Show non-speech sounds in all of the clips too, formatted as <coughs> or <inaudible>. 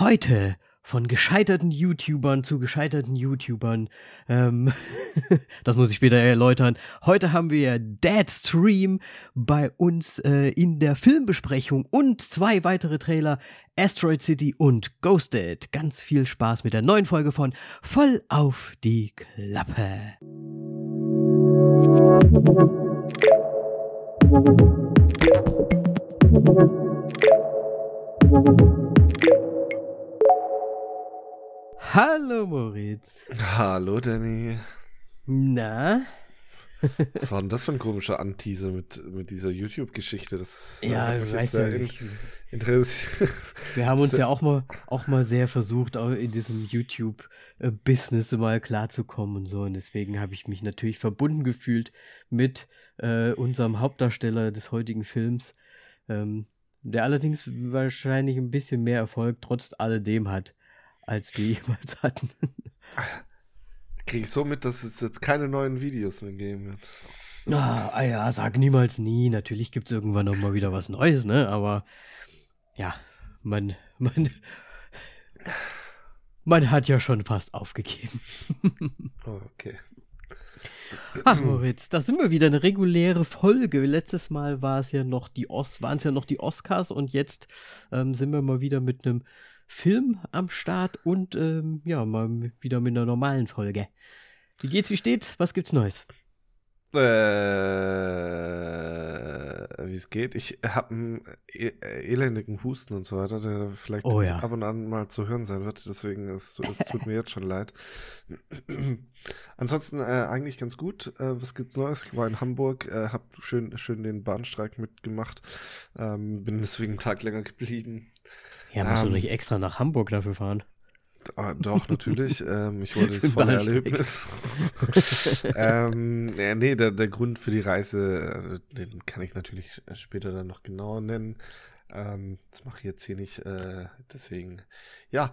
Heute von gescheiterten YouTubern zu gescheiterten YouTubern. Ähm, <laughs> das muss ich später erläutern. Heute haben wir Dead Stream bei uns äh, in der Filmbesprechung und zwei weitere Trailer, Asteroid City und Ghosted. Ganz viel Spaß mit der neuen Folge von Voll auf die Klappe. Hallo Moritz. Hallo Danny. Na? Was war denn das für ein komischer Anteaser mit, mit dieser YouTube-Geschichte? Das Ja, hat mich weißt jetzt du, sehr ich, interessiert. wir haben uns ja auch mal, auch mal sehr versucht, auch in diesem YouTube-Business mal klarzukommen und so. Und deswegen habe ich mich natürlich verbunden gefühlt mit äh, unserem Hauptdarsteller des heutigen Films, ähm, der allerdings wahrscheinlich ein bisschen mehr Erfolg trotz alledem hat, als wir <laughs> jemals hatten. Kriege ich so mit, dass es jetzt keine neuen Videos mehr geben wird. Ah, ah ja, sag niemals nie. Natürlich gibt es irgendwann noch mal wieder was Neues, ne? Aber ja, man, man, man hat ja schon fast aufgegeben. <laughs> Oh, okay. Ach Moritz, da sind wir wieder eine reguläre Folge. Letztes Mal war es ja noch die Os waren es ja noch die Oscars und jetzt ähm, sind wir mal wieder mit einem Film am Start und ähm, ja, mal wieder mit einer normalen Folge. Wie geht's, wie steht's? Was gibt's Neues? Äh, wie es geht. Ich habe einen e elendigen Husten und so weiter, der vielleicht Oh ja. ab und an mal zu hören sein wird. Deswegen, es, es tut mir jetzt schon leid. <clears throat> Ansonsten äh, eigentlich ganz gut. Äh, was gibt's Neues? Ich war in Hamburg, äh, habe schön, schön den Bahnstreik mitgemacht. Ähm, bin deswegen einen Tag länger geblieben. Ja, musst du Ähm, nicht extra nach Hamburg dafür fahren? Ah, doch, natürlich. <laughs> ähm, ich wollte das volle. Erlebnis. <laughs> ähm, ja, nee, der, der Grund für die Reise, äh, den kann ich natürlich später dann noch genauer nennen. Ähm, das mache ich jetzt hier nicht. Äh, deswegen, ja.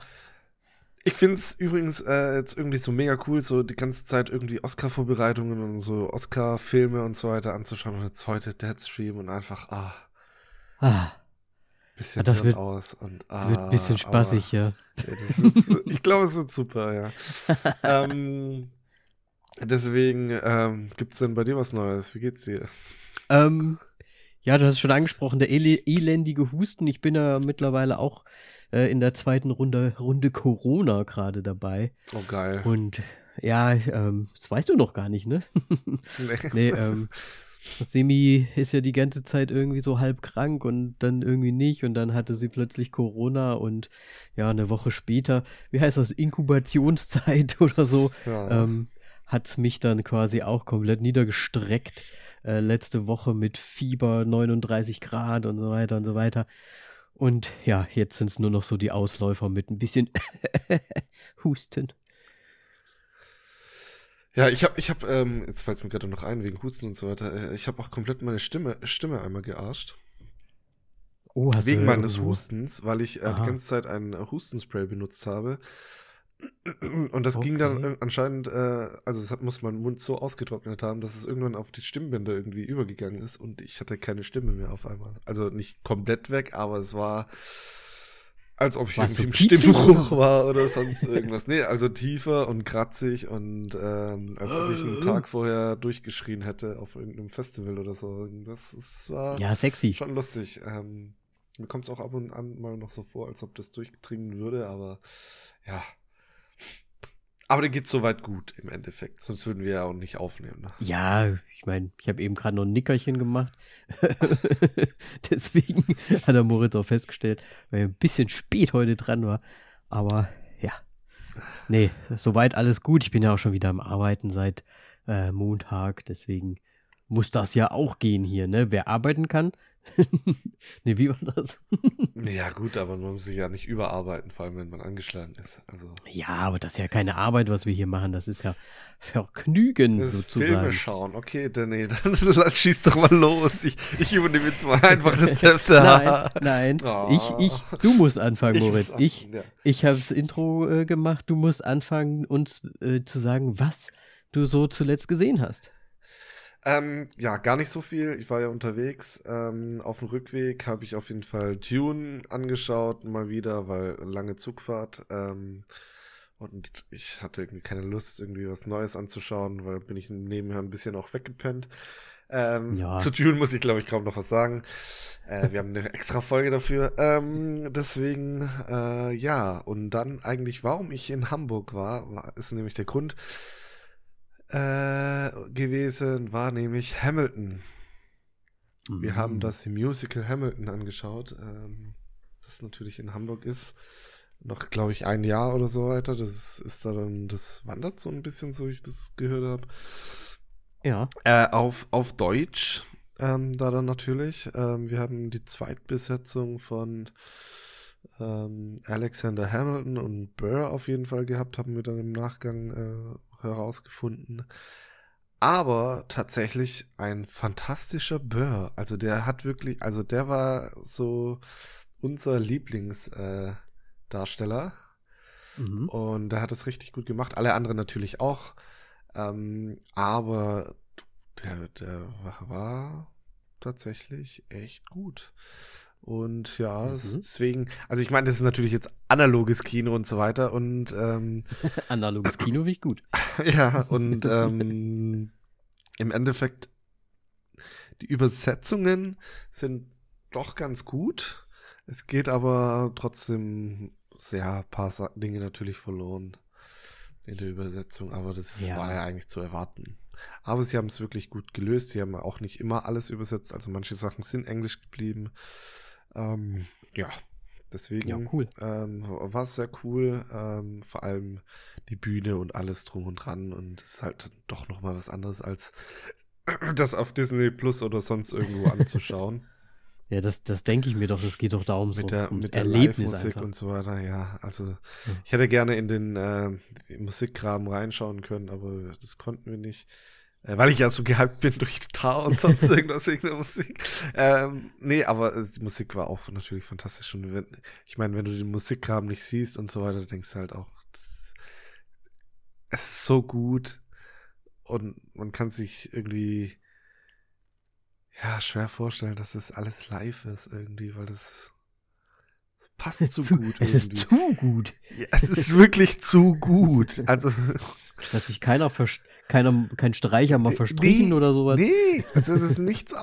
Ich finde es übrigens äh, jetzt irgendwie so mega cool, so die ganze Zeit irgendwie Oscar-Vorbereitungen und so Oscar-Filme und so weiter anzuschauen. Und jetzt heute Deadstream und einfach, ah, Ah, bisschen Ah, das wird- aus. Und, wird ein ah, bisschen aber- spaßig, ja. ja, su- ich glaube, es wird super, ja. <laughs> ähm, deswegen, ähm, gibt es denn bei dir was Neues? Wie geht's dir? Ähm, ja, du hast es schon angesprochen, der ele elendige Husten. Ich bin ja mittlerweile auch äh, in der zweiten Runde, Runde Corona gerade dabei. Oh, geil. Und ja, ähm, das weißt du noch gar nicht, ne? <laughs> Nee. nee, ähm, Semi ist ja die ganze Zeit irgendwie so halb krank und dann irgendwie nicht und dann hatte sie plötzlich Corona und ja, eine Woche später, wie heißt das, Inkubationszeit <laughs> oder so, Ja. ähm, hat's mich dann quasi auch komplett niedergestreckt. Äh, letzte Woche mit Fieber 39 Grad und so weiter und so weiter. Und ja, jetzt sind es nur noch so die Ausläufer mit ein bisschen <laughs> Husten. Ja, ich habe, ich hab, ähm, jetzt fällt es mir gerade noch ein, wegen Husten und so weiter, äh, ich habe auch komplett meine Stimme, Stimme einmal gearscht. Oh, hast wegen du meines irgendwo- Hustens, weil ich äh, die ganze Zeit ein Hustenspray benutzt habe. Und das ging dann Okay. äh, anscheinend, äh, also es hat, muss mein Mund so ausgetrocknet haben, dass es irgendwann auf die Stimmbänder irgendwie übergegangen ist und ich hatte keine Stimme mehr auf einmal. Also nicht komplett weg, aber es war, als ob ich Warst irgendwie im Stimmbruch war oder <laughs> sonst irgendwas. Nee, also tiefer und kratzig und ähm, als ob ich einen Tag vorher durchgeschrien hätte auf irgendeinem Festival oder so. Das, das war Ja, sexy. schon lustig. Ähm, mir kommt es auch ab und an mal noch so vor, als ob das durchdringen würde, aber ja. Aber der geht soweit gut im Endeffekt, sonst würden wir ja auch nicht aufnehmen. Ne? Ja, ich meine, ich habe eben gerade noch ein Nickerchen gemacht. <laughs> Deswegen hat der Moritz auch festgestellt, weil er ein bisschen spät heute dran war. Aber ja. Nee, soweit alles gut. Ich bin ja auch schon wieder am Arbeiten seit äh, Montag. Deswegen muss das ja auch gehen hier, ne? Wer arbeiten kann. <laughs> nee, wie war das? Ja, gut, aber man muss sich ja nicht überarbeiten, vor allem wenn man angeschlagen ist. Also, ja, aber das ist ja keine Arbeit, was wir hier machen. Das ist ja Vergnügen das sozusagen. Filme schauen. Okay, dann, nee, <laughs> dann schieß doch mal los. Ich, ich übernehme jetzt mal einfach das Hälfte. <laughs> Nein, nein. Oh. Ich, ich, du musst anfangen, Ich Moritz. Ich, anfangen, ja. ich habe das Intro äh, gemacht. Du musst anfangen, uns äh, zu sagen, was du so zuletzt gesehen hast. Ähm, ja, gar nicht so viel. Ich war ja unterwegs. Ähm, auf dem Rückweg habe ich auf jeden Fall Dune angeschaut, mal wieder, weil lange Zugfahrt. Ähm, und ich hatte irgendwie keine Lust, irgendwie was Neues anzuschauen, weil bin ich nebenher ein bisschen auch weggepennt. Ähm, ja. Zu Dune muss ich, glaube ich, kaum noch was sagen. Äh, wir haben eine extra Folge dafür. Ähm, deswegen, äh, ja. Und dann eigentlich, warum ich in Hamburg war, war ist nämlich der Grund äh, gewesen, war nämlich Hamilton. Mhm. Wir haben das Musical Hamilton angeschaut, ähm, das natürlich in Hamburg ist. Noch, glaube ich, ein Jahr oder so weiter. Das ist da dann, das wandert so ein bisschen, so ich das gehört habe. Ja. Äh, auf, auf Deutsch, ähm, da dann natürlich. Ähm, wir haben die Zweitbesetzung von ähm, Alexander Hamilton und Burr auf jeden Fall gehabt, haben wir dann im Nachgang äh, herausgefunden. Aber tatsächlich ein fantastischer Burr. Also der hat wirklich, also der war so unser Lieblingsdarsteller. Äh, mhm. Und der hat es richtig gut gemacht. Alle anderen natürlich auch. Ähm, aber der, der war tatsächlich echt gut. Und ja, mhm. deswegen, also ich meine, das ist natürlich jetzt analoges Kino und so weiter und ähm, <laughs> analoges Kino wie ich gut. <laughs> ja, und ähm, im Endeffekt, die Übersetzungen sind doch ganz gut. Es geht aber trotzdem sehr paar Dinge natürlich verloren in der Übersetzung, aber das ja. war ja eigentlich zu erwarten. Aber sie haben es wirklich gut gelöst. Sie haben auch nicht immer alles übersetzt, also manche Sachen sind Englisch geblieben. Ähm, ja, deswegen ja, cool. ähm, war es sehr cool. Ähm, vor allem die Bühne und alles drum und dran. Und es ist halt doch nochmal was anderes, als <clears throat> das auf Disney Plus oder sonst irgendwo <laughs> anzuschauen. Ja, das, das denke ich mir doch. Es geht doch darum, mit so der, mit der Erlebnis und so weiter. Ja, also ja. ich hätte gerne in den äh, Musikkram reinschauen können, aber das konnten wir nicht. Äh, weil ich ja so gehypt bin durch Tar und sonst <laughs> irgendwas in der Musik. Ähm, nee, aber äh, die Musik war auch natürlich fantastisch. Und wenn, ich meine, wenn du den Musikkram nicht siehst und so weiter, denkst du halt auch, das, es ist so gut. Und man kann sich irgendwie ja, schwer vorstellen, dass das alles live ist irgendwie, weil das, passt zu, zu gut. Es irgendwie. ist zu gut. Ja, es ist wirklich zu gut. <laughs> Also. Hat sich keiner, keiner kein Streicher mal verstrichen nee, oder sowas? Nee, also es ist nichts,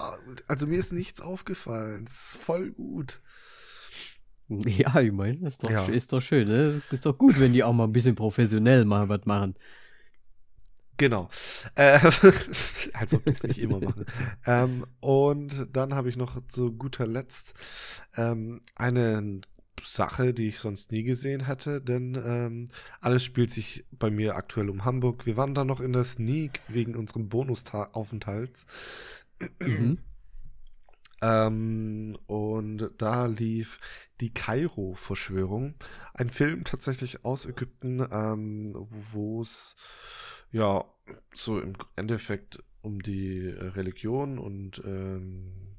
also mir ist nichts aufgefallen. Es ist voll gut. <laughs> Ja, ich meine, ist doch, ja. ist doch schön, ne? Ist doch gut, wenn die auch mal ein bisschen professionell mal was machen. Genau. Äh, <laughs> als ob die es nicht immer machen. <laughs> ähm, und dann habe ich noch zu guter Letzt ähm, eine Sache, die ich sonst nie gesehen hätte, denn ähm, alles spielt sich bei mir aktuell um Hamburg. Wir waren da noch in der Sneak wegen unserem Bonusaufenthalts. Mhm. Ähm, und da lief die Kairo-Verschwörung. Ein Film tatsächlich aus Ägypten, ähm, wo es ja, so im Endeffekt um die Religion und ähm,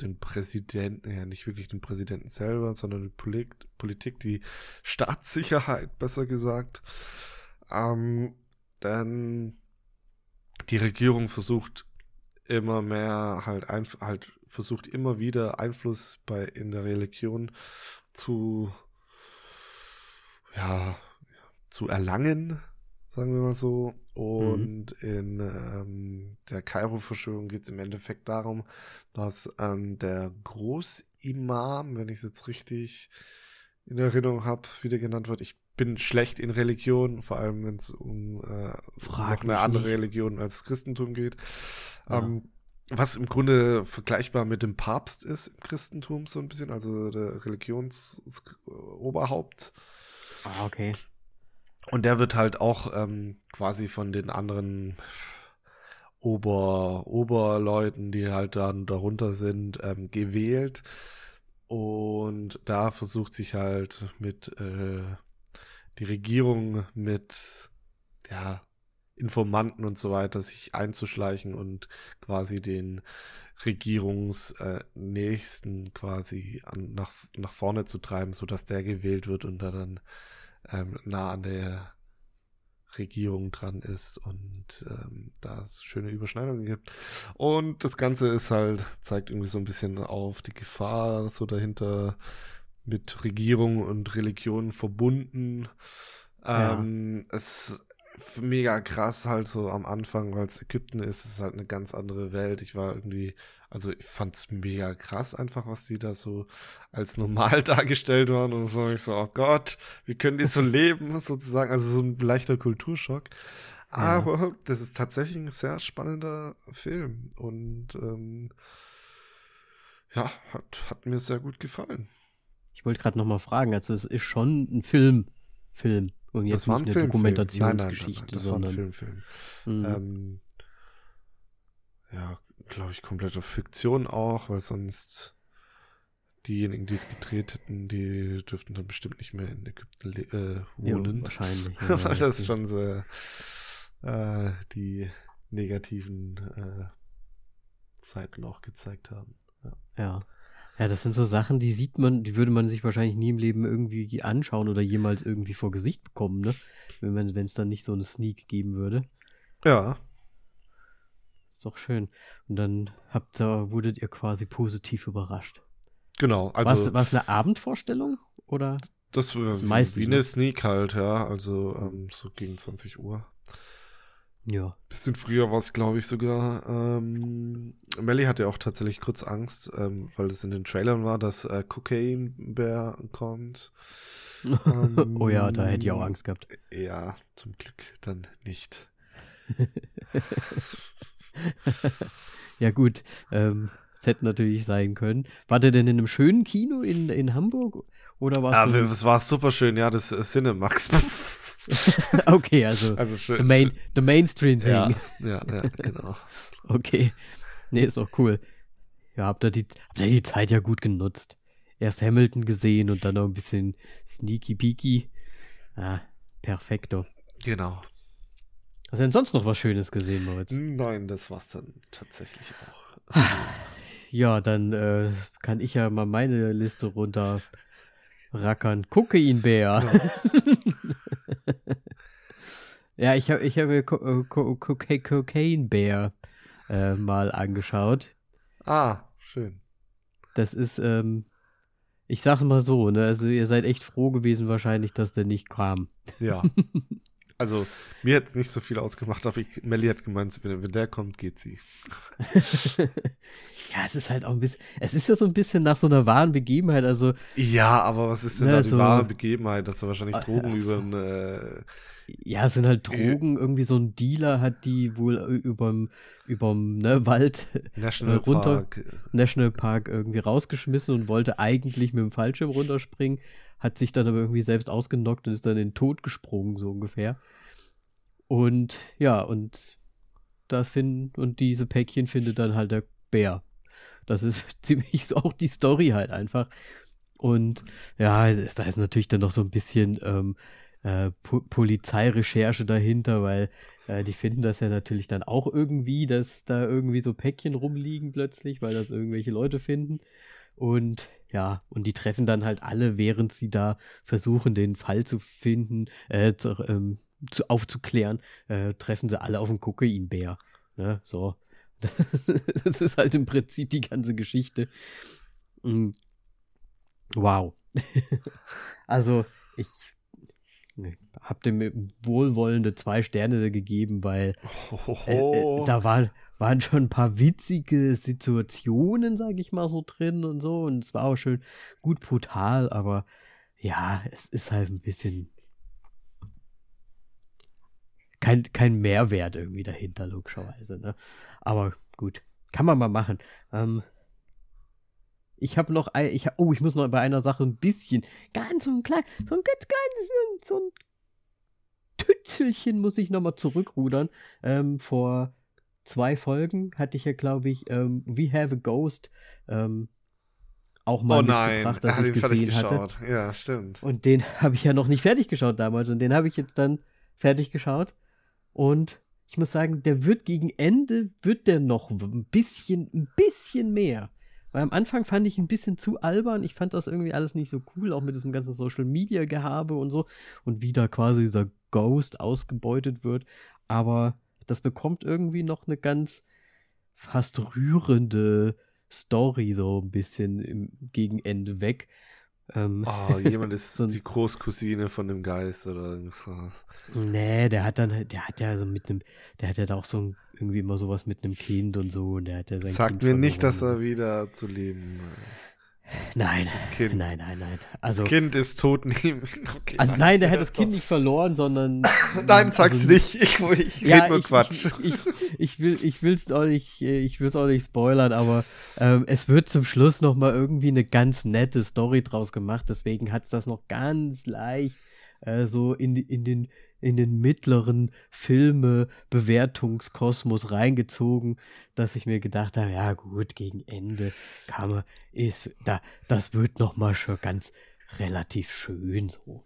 den Präsidenten, ja nicht wirklich den Präsidenten selber, sondern die Polit Politik, die Staatssicherheit, besser gesagt. Ähm, denn die Regierung versucht immer mehr halt, halt versucht immer wieder Einfluss bei in der Religion zu ja zu erlangen sagen wir mal so. Und mhm. in ähm, der Kairo-Verschwörung geht es im Endeffekt darum, dass ähm, der Großimam, wenn ich es jetzt richtig in Erinnerung habe, wieder genannt wird. Ich bin schlecht in Religion, vor allem wenn es um äh, noch eine andere nicht. Religion als Christentum geht. Ja. Ähm, was im Grunde vergleichbar mit dem Papst ist im Christentum so ein bisschen, also der Religionsoberhaupt. Ah, okay. Und der wird halt auch ähm, quasi von den anderen Ober, Oberleuten, die halt dann darunter sind, ähm, gewählt. Und da versucht sich halt mit äh, die Regierung mit ja, Informanten und so weiter sich einzuschleichen und quasi den Regierungsnächsten äh, quasi an, nach, nach vorne zu treiben, sodass der gewählt wird und da dann ähm, nah an der Regierung dran ist und ähm, da es schöne Überschneidungen gibt. Und das Ganze ist halt, zeigt irgendwie so ein bisschen auf die Gefahr so dahinter mit Regierung und Religion verbunden. Ähm, ja. Es mega krass halt so am Anfang, weil es Ägypten ist, es ist halt eine ganz andere Welt. Ich war irgendwie, also ich fand es mega krass einfach, was die da so als normal <laughs> dargestellt waren und so ich so, oh Gott, wie können die so leben sozusagen, also so ein leichter Kulturschock. Aber ja. das ist tatsächlich ein sehr spannender Film und ähm, ja, hat, hat mir sehr gut gefallen. Ich wollte gerade noch mal fragen, also es ist schon ein Film, Film. Und jetzt das war ein nicht eine Film, Dokumentationsgeschichte, nein, nein, nein, das sondern. War ein Film, Film. Mhm. Ähm, ja, glaube ich, komplette Fiktion auch, weil sonst diejenigen, die es gedreht hätten, die dürften dann bestimmt nicht mehr in Ägypten äh, wohnen. Ja, <laughs> wahrscheinlich. Ja, weil das schon so äh, die negativen äh, Seiten auch gezeigt haben. Ja. ja. Ja, das sind so Sachen, die sieht man, die würde man sich wahrscheinlich nie im Leben irgendwie anschauen oder jemals irgendwie vor Gesicht bekommen, ne? Wenn es dann nicht so eine Sneak geben würde. Ja. Ist doch schön. Und dann habt ihr, wurdet ihr quasi positiv überrascht. Genau, also. War es eine Abendvorstellung? Oder? Das war wie eine Sneak halt, ja. Also ähm, so gegen 20 Uhr. Ja. Bisschen früher war es, glaube ich, sogar. Ähm, Melly hatte auch tatsächlich kurz Angst, ähm, weil es in den Trailern war, dass äh, Cocaine Bear kommt. ähm, <laughs> oh ja, da hätte ich auch Angst gehabt. Ja, zum Glück dann nicht. <laughs> <laughs> ja, gut. Ähm, es hätte natürlich sein können. War der denn in einem schönen Kino in, in Hamburg? Oder war es? Ja, es war super schön, ja, das äh, Cinemax. <laughs> okay, also, also schön, the, main, the Mainstream-Thing. Ja, ja, ja, <laughs> genau. okay. Nee, ist auch cool. Ja, habt ihr, die, habt ihr die Zeit ja gut genutzt. Erst Hamilton gesehen und dann noch ein bisschen Sneaky Peaky. Ah, perfekto. Genau. Hast du denn sonst noch was Schönes gesehen, Moritz? Nein, das war's dann tatsächlich auch. Ja, dann äh, kann ich ja mal meine Liste runter rackern. Kokainbär. Ja. <laughs> ja, ich habe ich hab mir Cocaine Bear äh, mal angeschaut. Ah, schön. Das ist, ähm, ich sage mal so, ne, also ihr seid echt froh gewesen wahrscheinlich, dass der nicht kam. Ja. <laughs> Also, mir hat es nicht so viel ausgemacht, aber ich, Melly hat gemeint, wenn, wenn der kommt, geht sie. <laughs> ja, es ist halt auch ein bisschen, es ist ja so ein bisschen nach so einer wahren Begebenheit, also. Ja, aber was ist denn ne, da die so, wahre Begebenheit, dass du wahrscheinlich ah, Drogen also, über ein, äh, ja, es sind halt äh, Drogen. Äh, Irgendwie so ein Dealer hat die wohl überm, überm ne, Wald National äh, runter, Park. National Park irgendwie rausgeschmissen und wollte eigentlich mit dem Fallschirm runterspringen hat sich dann aber irgendwie selbst ausgenockt und ist dann in den Tod gesprungen, so ungefähr. Und ja, und das finden, und diese Päckchen findet dann halt der Bär. Das ist <laughs> ziemlich so auch die Story halt einfach. Und ja, da ist natürlich dann noch so ein bisschen ähm, äh, po Polizeirecherche dahinter, weil äh, die finden das ja natürlich dann auch irgendwie, dass da irgendwie so Päckchen rumliegen plötzlich, weil das irgendwelche Leute finden. Und ja, und die treffen dann halt alle, während sie da versuchen, den Fall zu finden, äh, zu, ähm, zu, aufzuklären, äh, treffen sie alle auf den Kokainbär. Ne? So. <laughs> Das, ist halt im Prinzip die ganze Geschichte. Mhm. Wow. <laughs> also, ich habe dem wohlwollende zwei Sterne gegeben, weil äh, äh, da war, waren schon ein paar witzige Situationen, sage ich mal so drin und so. Und es war auch schön gut brutal, aber ja, es ist halt ein bisschen kein, kein Mehrwert irgendwie dahinter, logischerweise. Ne? Aber gut, kann man mal machen. Ähm, ich habe noch, ein, ich, oh, ich muss noch bei einer Sache ein bisschen, ganz so ein klein, so ein ganz kleines, so ein Tützelchen muss ich nochmal zurückrudern. Ähm, vor zwei Folgen hatte ich ja, glaube ich, ähm, We Have a Ghost ähm, auch mal oh nein, mitgebracht, dass ich gesehen hatte. Ja, stimmt. Und den <laughs> habe ich ja noch nicht fertig geschaut damals und den habe ich jetzt dann fertig geschaut und ich muss sagen, der wird gegen Ende wird der noch ein bisschen, ein bisschen mehr. Weil am Anfang fand ich ein bisschen zu albern. Ich fand das irgendwie alles nicht so cool, auch mit diesem ganzen Social Media Gehabe und so. Und wie da quasi dieser Ghost ausgebeutet wird. Aber das bekommt irgendwie noch eine ganz fast rührende Story so ein bisschen im Gegenende weg. Ähm, oh, jemand <laughs> ist so die Großcousine von dem Geist oder irgendwas. Nee, der hat dann, der hat ja so mit einem, der hat ja auch so irgendwie immer sowas mit einem Kind und so und der hat ja sein Sagt kind mir nicht, dass er wieder zu leben. Äh, Nein, das Kind. Nenein, nein, nein. Also, das Kind ist tot <laughs> neben. Okay, also nein, der hat das Kind nicht verloren, sondern. nein, sag's also, nicht. Ich, ich ja, rede nur ich, Quatsch. Ich, ich, ich, will, ich will's auch nicht, ich will's auch nicht spoilern, aber ähm, es wird zum Schluss noch mal irgendwie eine ganz nette Story draus gemacht. Deswegen hat's das noch ganz leicht äh, so in, in den in den mittleren Filme-Bewertungskosmos reingezogen, dass ich mir gedacht habe, ja gut, gegen Ende kann man, ist, da, das wird nochmal schon ganz relativ schön so.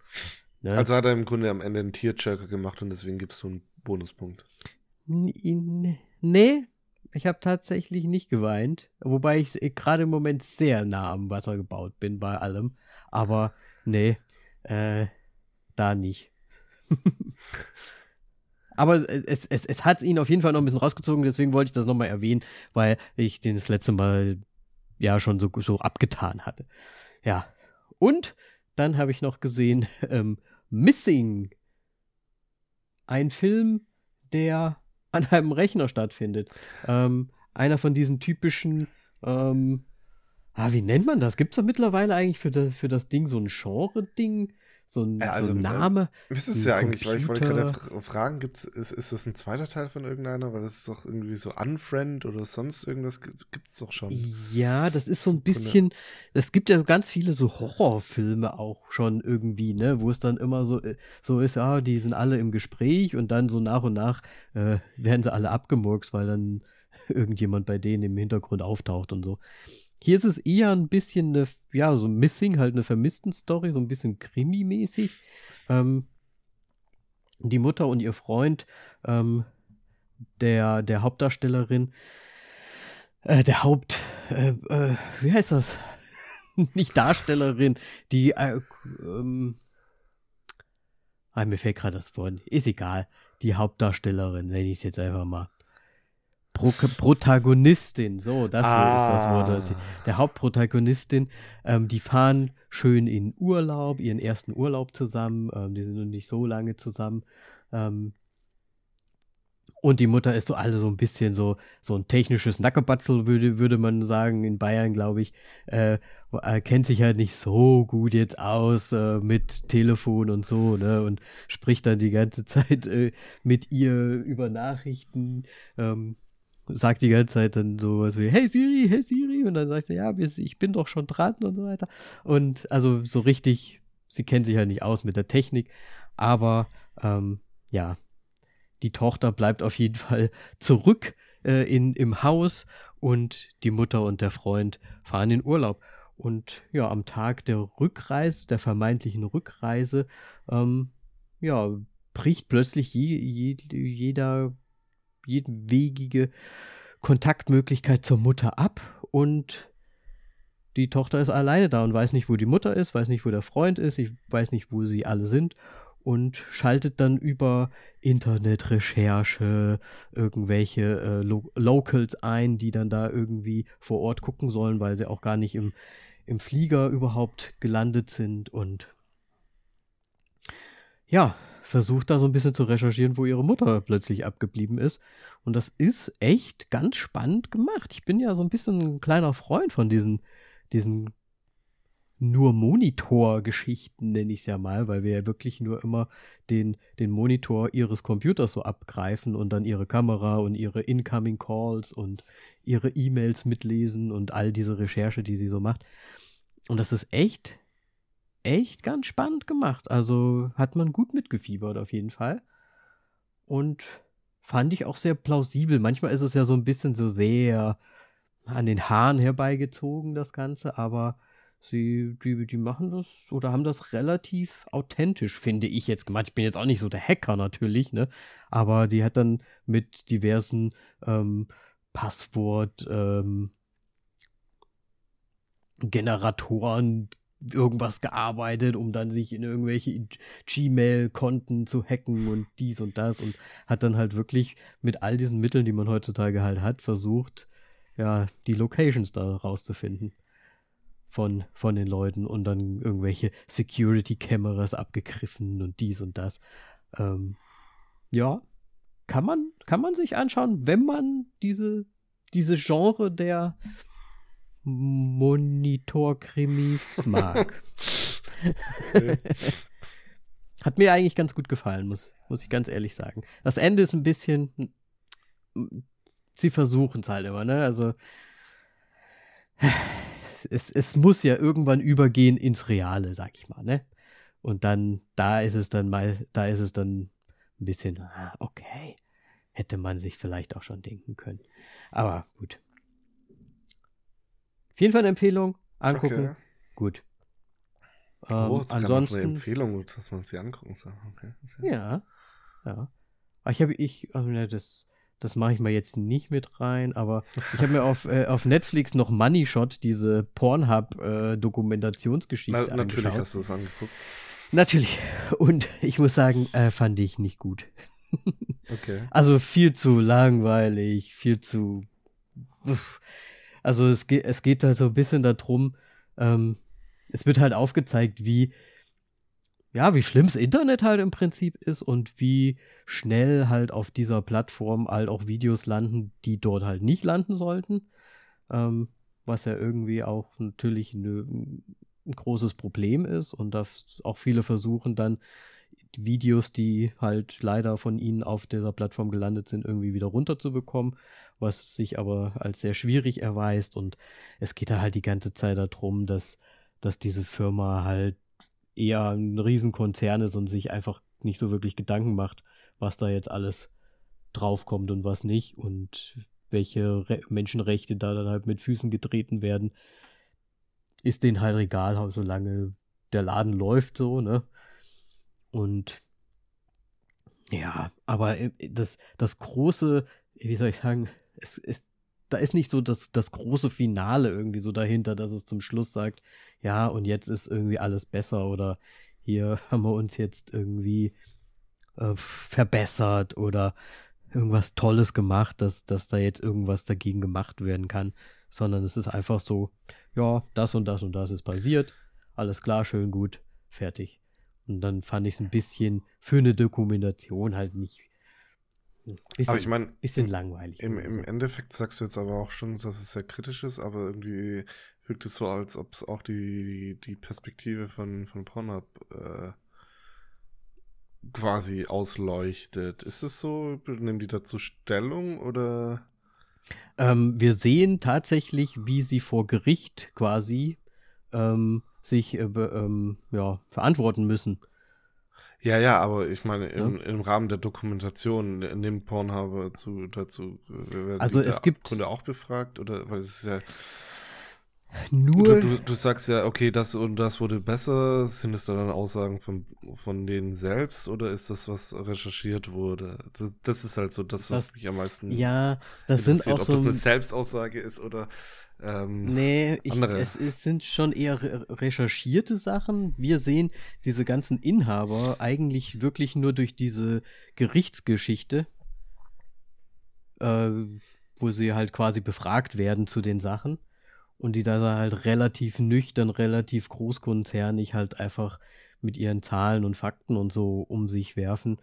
Ne? Also hat er im Grunde am Ende einen Tierjerker gemacht und deswegen gibst du einen Bonuspunkt. Nee, ich habe tatsächlich nicht geweint, wobei ich gerade im Moment sehr nah am Wasser gebaut bin bei allem. Aber nee, äh, da nicht. <laughs> Aber es, es, es hat ihn auf jeden Fall noch ein bisschen rausgezogen, deswegen wollte ich das nochmal erwähnen, weil ich den das letzte Mal ja schon so, so abgetan hatte. Ja. Und dann habe ich noch gesehen <laughs> ähm, Missing. Ein Film, der an einem Rechner stattfindet. Ähm, einer von diesen typischen, ähm, ah, wie nennt man das? Gibt es da mittlerweile eigentlich für das, für das Ding so ein Genre-Ding? So ein, ja, also, so ein Name. Ist es ja eigentlich, weil ich wollte gerade fragen, gibt's, ist, ist das ein zweiter Teil von irgendeiner? Weil das ist doch irgendwie so Unfriend oder sonst irgendwas gibt es doch schon. Ja, das ist so ein bisschen, es gibt ja ganz viele so Horrorfilme auch schon irgendwie, ne, wo es dann immer so, äh, so ist, ja, die sind alle im Gespräch und dann so nach und nach äh, werden sie alle abgemurkst, weil dann <laughs> irgendjemand bei denen im Hintergrund auftaucht und so. Hier ist es eher ein bisschen eine, ja, so Missing, halt eine Vermissten-Story, so ein bisschen Krimi-mäßig. Ähm, die Mutter und ihr Freund ähm, der, der Hauptdarstellerin, äh, der Haupt, äh, äh, wie heißt das? <laughs> Nicht Darstellerin, die, äh, ähm, ah, mir fällt gerade das Wort, ist egal, die Hauptdarstellerin, nenne ich es jetzt einfach mal. Pro Protagonistin, so, das ah. ist das Wort. Der Hauptprotagonistin, ähm, die fahren schön in Urlaub, ihren ersten Urlaub zusammen, ähm, die sind noch nicht so lange zusammen. Ähm, und die Mutter ist so alle so ein bisschen so, so ein technisches Nackebatzel, würde, würde man sagen, in Bayern, glaube ich. Äh, äh, kennt sich halt nicht so gut jetzt aus äh, mit Telefon und so, ne? Und spricht dann die ganze <laughs> Zeit äh, mit ihr über Nachrichten. Ähm, sagt die ganze Zeit dann sowas wie, hey Siri, hey Siri, und dann sagt sie, ja, ich bin doch schon dran und so weiter. Und also so richtig, sie kennt sich halt nicht aus mit der Technik, aber ähm, ja, die Tochter bleibt auf jeden Fall <laughs> zurück äh, in, im Haus und die Mutter und der Freund fahren in Urlaub. Und ja, am Tag der Rückreise, der vermeintlichen Rückreise, ähm, ja, bricht plötzlich je, je, jeder jedwegige Kontaktmöglichkeit zur Mutter ab und die Tochter ist alleine da und weiß nicht, wo die Mutter ist, weiß nicht, wo der Freund ist, ich weiß nicht, wo sie alle sind und schaltet dann über Internetrecherche irgendwelche äh, Lo Locals ein, die dann da irgendwie vor Ort gucken sollen, weil sie auch gar nicht im, im Flieger überhaupt gelandet sind und ja, versucht da so ein bisschen zu recherchieren, wo ihre Mutter plötzlich abgeblieben ist. Und das ist echt ganz spannend gemacht. Ich bin ja so ein bisschen ein kleiner Freund von diesen, diesen nur Monitor-Geschichten, nenne ich es ja mal, weil wir ja wirklich nur immer den, den Monitor ihres Computers so abgreifen und dann ihre Kamera und ihre Incoming Calls und ihre E-Mails mitlesen und all diese Recherche, die sie so macht. Und das ist echt echt ganz spannend gemacht. Also hat man gut mitgefiebert auf jeden Fall. Und fand ich auch sehr plausibel. Manchmal ist es ja so ein bisschen so sehr an den Haaren herbeigezogen, das Ganze, aber sie, die, die machen das oder haben das relativ authentisch, finde ich jetzt gemacht. Ich bin jetzt auch nicht so der Hacker natürlich, ne? Aber die hat dann mit diversen ähm, Passwort, ähm, Generatoren irgendwas gearbeitet, um dann sich in irgendwelche Gmail-Konten zu hacken und dies und das und hat dann halt wirklich mit all diesen Mitteln, die man heutzutage halt hat, versucht, ja, die Locations da rauszufinden von, von den Leuten und dann irgendwelche Security-Cameras abgegriffen und dies und das. Ähm, ja, kann man, kann man sich anschauen, wenn man diese, diese Genre der Monitor-Krimis mag. <laughs> Hat mir eigentlich ganz gut gefallen, muss, muss ich ganz ehrlich sagen. Das Ende ist ein bisschen. Sie versuchen es halt immer, ne? Also es, es muss ja irgendwann übergehen ins Reale, sag ich mal, ne? Und dann, da ist es dann mal, da ist es dann ein bisschen, ah, okay, hätte man sich vielleicht auch schon denken können. Aber gut. Auf jeden Fall eine Empfehlung, angucken, okay. gut. Ähm, oh, ansonsten eine Empfehlung, dass man sie angucken soll. Okay, okay. Ja, ja. Ich habe ich, oh, das, das mache ich mal jetzt nicht mit rein, aber ich habe mir auf, <laughs> äh, auf Netflix noch Money Shot, diese Pornhub-Dokumentationsgeschichte äh, Na, Natürlich hast du es angeguckt. Natürlich. Und ich muss sagen, äh, fand ich nicht gut. okay. Also viel zu langweilig, viel zu. Uff. Also es geht, es geht halt so ein bisschen darum, ähm, es wird halt aufgezeigt, wie ja, wie schlimm das Internet halt im Prinzip ist und wie schnell halt auf dieser Plattform halt auch Videos landen, die dort halt nicht landen sollten. Ähm, was ja irgendwie auch natürlich eine, ein großes Problem ist und da auch viele versuchen dann Videos, die halt leider von ihnen auf dieser Plattform gelandet sind, irgendwie wieder runterzubekommen, was sich aber als sehr schwierig erweist und es geht da halt die ganze Zeit darum, dass, dass diese Firma halt eher ein Riesenkonzern ist und sich einfach nicht so wirklich Gedanken macht, was da jetzt alles draufkommt und was nicht und welche Re Menschenrechte da dann halt mit Füßen getreten werden, ist denen halt egal, solange der Laden läuft so, ne? Und ja, aber äh, das, das große, wie soll ich sagen, es, es, da ist nicht so das, das große Finale irgendwie so dahinter, dass es zum Schluss sagt, ja, und jetzt ist irgendwie alles besser oder hier <laughs> haben wir uns jetzt irgendwie äh, verbessert oder irgendwas Tolles gemacht, dass, dass da jetzt irgendwas dagegen gemacht werden kann, sondern es ist einfach so, ja, das und das und das ist passiert, alles klar, schön gut, fertig. Und dann fand ich es ein bisschen für eine Dokumentation halt nicht Bisschen, aber ich meine, bisschen langweilig. Im, im so. Endeffekt sagst du jetzt aber auch schon, dass es sehr kritisch ist, aber irgendwie wirkt es so, als ob es auch die, die Perspektive von, von Pornhub äh, quasi ausleuchtet. Ist es so? Nehmen die dazu Stellung oder? Ähm, wir sehen tatsächlich, wie sie vor Gericht quasi ähm, sich äh, ähm, ja, verantworten müssen ja, ja, aber ich meine, im, ja? im Rahmen der Dokumentation nimmt Pornhub zu, dazu, werden also es gibt Kunde auch befragt oder weil es ist ja nur du, du, du, sagst ja, okay, das und das wurde besser. Sind es dann Aussagen von, von denen selbst oder ist das, was recherchiert wurde? Das, das ist halt so das, was, was mich am meisten Ja, das sind auch ob so das eine Selbstaussage ist oder ähm, nee, ich, es, es, sind schon eher re recherchierte Sachen. Wir sehen diese ganzen Inhaber eigentlich wirklich nur durch diese Gerichtsgeschichte, äh, wo sie halt quasi befragt werden zu den Sachen und die da halt relativ nüchtern, relativ großkonzernig halt einfach mit ihren Zahlen und Fakten und so um sich werfen.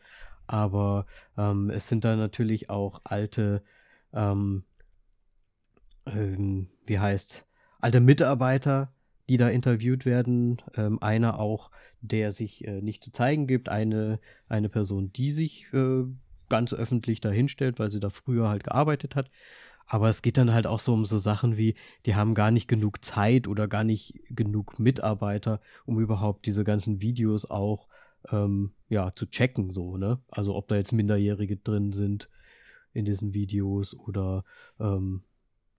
Aber ähm, es sind da natürlich auch alte ähm, ähm, wie heißt, alte Mitarbeiter, die da interviewt werden. Ähm, einer auch, der sich äh, nicht zu zeigen gibt, eine, eine Person, die sich äh, ganz öffentlich dahinstellt, weil sie da früher halt gearbeitet hat. Aber es geht dann halt auch so um so Sachen wie, die haben gar nicht genug Zeit oder gar nicht genug Mitarbeiter, um überhaupt diese ganzen Videos auch ähm, ja, zu checken, so, ne? Also ob da jetzt Minderjährige drin sind in diesen Videos oder ähm,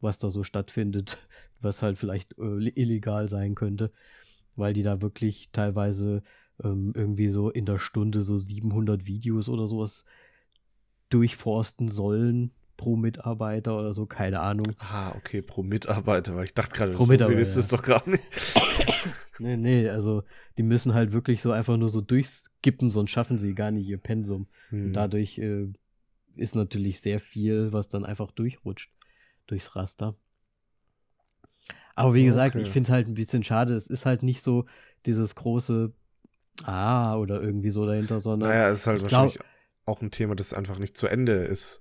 was da so stattfindet, <laughs> was halt vielleicht äh, illegal sein könnte, weil die da wirklich teilweise ähm, irgendwie so in der Stunde so 700 Videos oder sowas durchforsten sollen pro Mitarbeiter oder so, keine Ahnung. Ah, okay, pro Mitarbeiter, weil ich dachte gerade, Pro Mitarbeiter, ist es doch gar nicht. <coughs> Nee, nee, also die müssen halt wirklich so einfach nur so durchskippen, sonst schaffen sie gar nicht ihr Pensum. Hm. Und dadurch äh, ist natürlich sehr viel, was dann einfach durchrutscht durchs Raster. Aber wie gesagt, Okay. ich finde es halt ein bisschen schade. Es ist halt nicht so dieses große Ah oder irgendwie so dahinter, sondern Naja, es ist halt ich glaub- wahrscheinlich auch ein Thema, das einfach nicht zu Ende ist.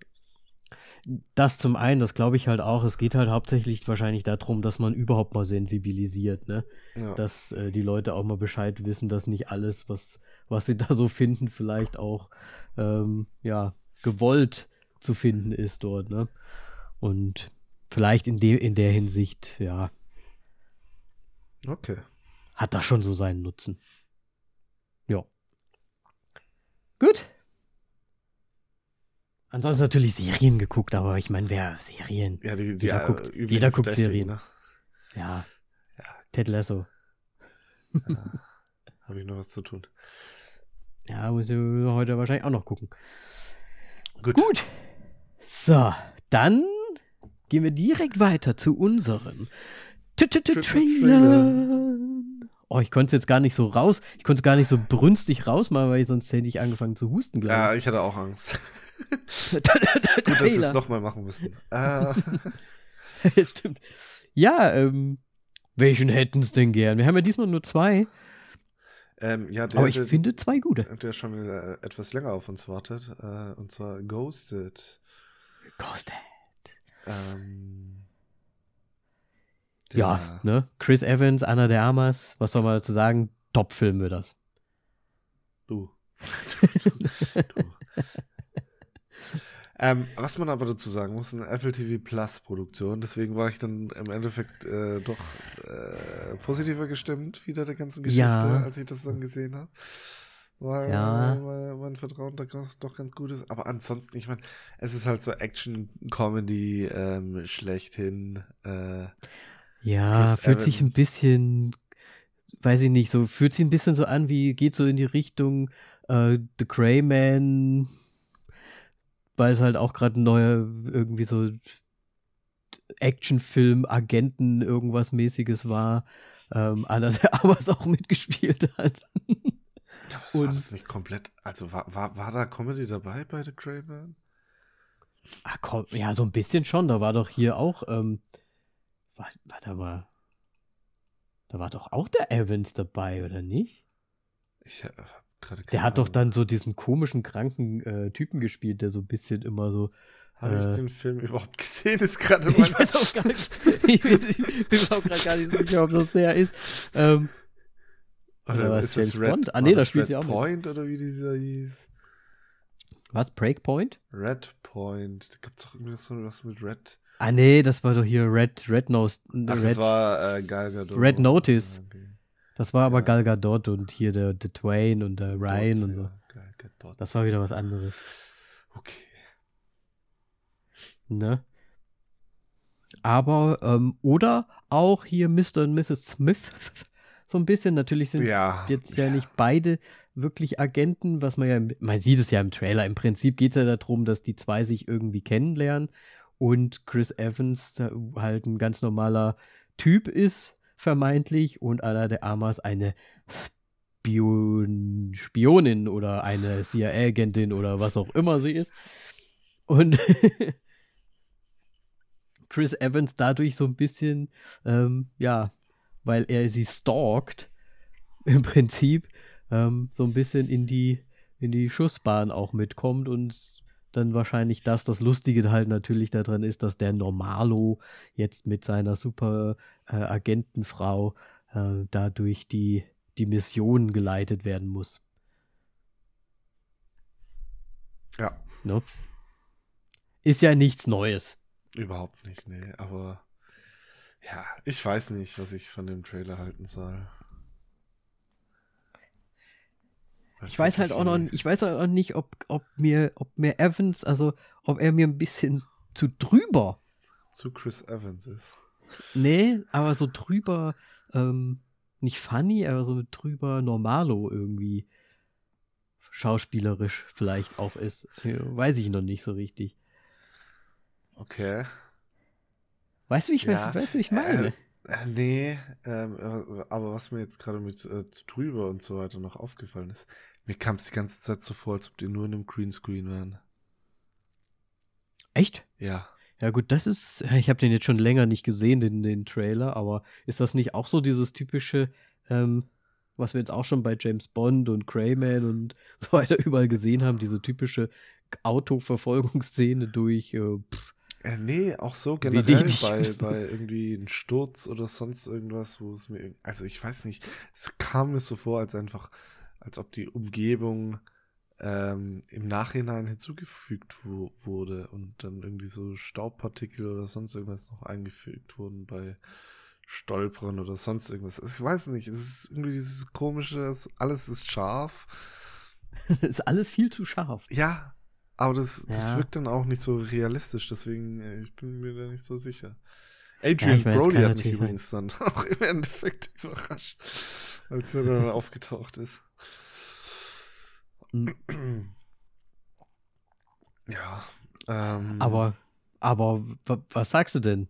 das zum einen, das glaube ich halt auch. Es geht halt hauptsächlich wahrscheinlich darum, dass man überhaupt mal sensibilisiert, ne? Ja. dass äh, die Leute auch mal Bescheid wissen, dass nicht alles, was, was sie <laughs> da so finden, vielleicht auch ähm, ja, gewollt zu finden ist dort, ne? Und vielleicht in, de in der Hinsicht, ja, Okay. hat das schon so seinen Nutzen. Ja. Gut. Ansonsten natürlich Serien geguckt, aber ich meine, wer Serien? Ja, die, die Jeder äh, guckt- jeder guckt Serien. Ne? Ja, Ja, Ted Lasso. ja. <laughs> habe ich noch was zu tun. Ja, muss ich heute wahrscheinlich auch noch gucken. Gut. Gut. So, dann gehen wir direkt weiter zu unseren T- T- T- Tra- Trailern. Oh, ich konnte es jetzt gar nicht so raus. Ich konnte es gar nicht so brünstig rausmachen, weil ich sonst hätte ich angefangen zu husten, Ja, glaube ich hatte auch Angst. ich. <laughs> Gut, dass wir es Trailer. nochmal machen müssen. Äh, <laughs> Stimmt. Ja, ähm, welchen hätten es denn gern? Wir haben ja diesmal nur zwei, ähm, ja, der, aber ich der, finde zwei gute. der schon äh, etwas länger auf uns wartet. Äh, und zwar Ghosted. Ghosted. Ähm, Ja, ne? Chris Evans, Anna de Armas, was soll man dazu sagen? Top-Film wird das. Du. du, <laughs> du. ähm, was man aber dazu sagen muss, eine Apple TV Plus Produktion. Deswegen war ich dann im Endeffekt äh, doch äh, positiver gestimmt wieder der ganzen Geschichte, Ja. als ich das dann gesehen habe. Weil, Ja. weil mein Vertrauen da doch ganz gut ist. Aber ansonsten, ich meine, es ist halt so Action-Comedy ähm, schlechthin. Äh, Ja, fühlt sich Evans. ein bisschen, weiß ich nicht, so fühlt sich ein bisschen so an, wie geht so in die Richtung äh, The Grey Man, weil es halt auch gerade ein neuer irgendwie so Actionfilm, Agenten, irgendwas mäßiges war. Ähm, Anna <laughs> der Armas auch mitgespielt hat. War Und- das nicht komplett? Also war, war, war da Comedy dabei bei The Grey Man? Ach komm, ja, so ein bisschen schon. Da war doch hier auch, ähm, wa- warte mal. Da war doch auch der Evans dabei, oder nicht? Ich habe gerade Der hat doch dann so diesen komischen, kranken äh, Typen gespielt, der so ein bisschen immer so. Habe äh, ich den Film überhaupt gesehen? Ist gerade <laughs> Ich weiß auch gar nicht. <laughs> Ich, weiß, ich bin mir auch gerade gar nicht sicher, ob das der ist. Ähm, oder was, ist das James Red, Bond? Ah, nee, da das spielt Red sie auch mit. Point oder wie dieser hieß? was? Breakpoint? Red Point. Da gab es doch irgendwie noch so was mit Red. Ah, nee, das war doch hier Red, Red Nose. Ach, Red, das war äh, Gal Gadot. Red Notice. Okay. das war aber ja. Gal Gadot und hier der, der Twain und der Ryan Dort, und so. ja. Das war wieder was anderes. Okay. Ne? Aber, ähm, oder auch hier Mr. und Mrs. Smith. <laughs> So ein bisschen. Natürlich sind Ja. jetzt ja nicht beide wirklich Agenten, was man ja, man sieht es ja im Trailer. Im Prinzip geht es ja darum, dass die zwei sich irgendwie kennenlernen und Chris Evans halt ein ganz normaler Typ ist, vermeintlich, und Anna de Armas eine Spion, Spionin oder eine CIA-Agentin oder was auch immer sie ist. Und <laughs> Chris Evans dadurch so ein bisschen, ähm, ja, weil er sie stalkt, <laughs> im Prinzip, ähm, so ein bisschen in die, in die Schussbahn auch mitkommt und dann wahrscheinlich das, das Lustige halt natürlich daran ist, dass der Normalo jetzt mit seiner super äh, Agentenfrau äh, dadurch die, die Mission geleitet werden muss. Ja, Ne? Ist ja nichts Neues. überhaupt nicht, nee. Aber ja, ich weiß nicht, was ich von dem Trailer halten soll. Ich weiß halt auch noch, ich weiß halt auch nicht, ob, ob mir, ob mir Evans, also ob er mir ein bisschen zu drüber, Zu Chris Evans ist. nee, aber so drüber, ähm, nicht funny, aber so drüber normalo irgendwie schauspielerisch vielleicht auch ist. Weiß ich noch nicht so richtig. Okay. Weißt du, wie ich, Ja, weißt, weißt du, wie ich meine? Äh, nee, ähm, äh, aber was mir jetzt gerade mit äh, drüber und so weiter noch aufgefallen ist, mir kam es die ganze Zeit so vor, als ob die nur in einem Greenscreen wären. Echt? Ja. Ja gut, das ist, ich habe den jetzt schon länger nicht gesehen, den, den Trailer, aber ist das nicht auch so dieses typische, ähm, was wir jetzt auch schon bei James Bond und Crayman und <laughs> so weiter überall gesehen haben, diese typische Autoverfolgungsszene durch, äh, pff, Äh, nee, auch so generell bei, bei irgendwie einem Sturz oder sonst irgendwas, wo es mir, also ich weiß nicht, es kam mir so vor, als einfach, als ob die Umgebung ähm, im Nachhinein hinzugefügt wo, wurde und dann irgendwie so Staubpartikel oder sonst irgendwas noch eingefügt wurden bei Stolpern oder sonst irgendwas. Also ich weiß nicht, es ist irgendwie dieses komische, es- alles ist scharf. <laughs> ist alles viel zu scharf. Ja, aber das, das Ja. wirkt dann auch nicht so realistisch, deswegen äh, ich bin mir da nicht so sicher. Ja, Adrian weiß, Brody hat mich natürlich sein. übrigens dann <laughs> auch im Endeffekt überrascht, als er dann <laughs> aufgetaucht ist. Mhm. Ja, ähm, Aber, aber wa- was sagst du denn?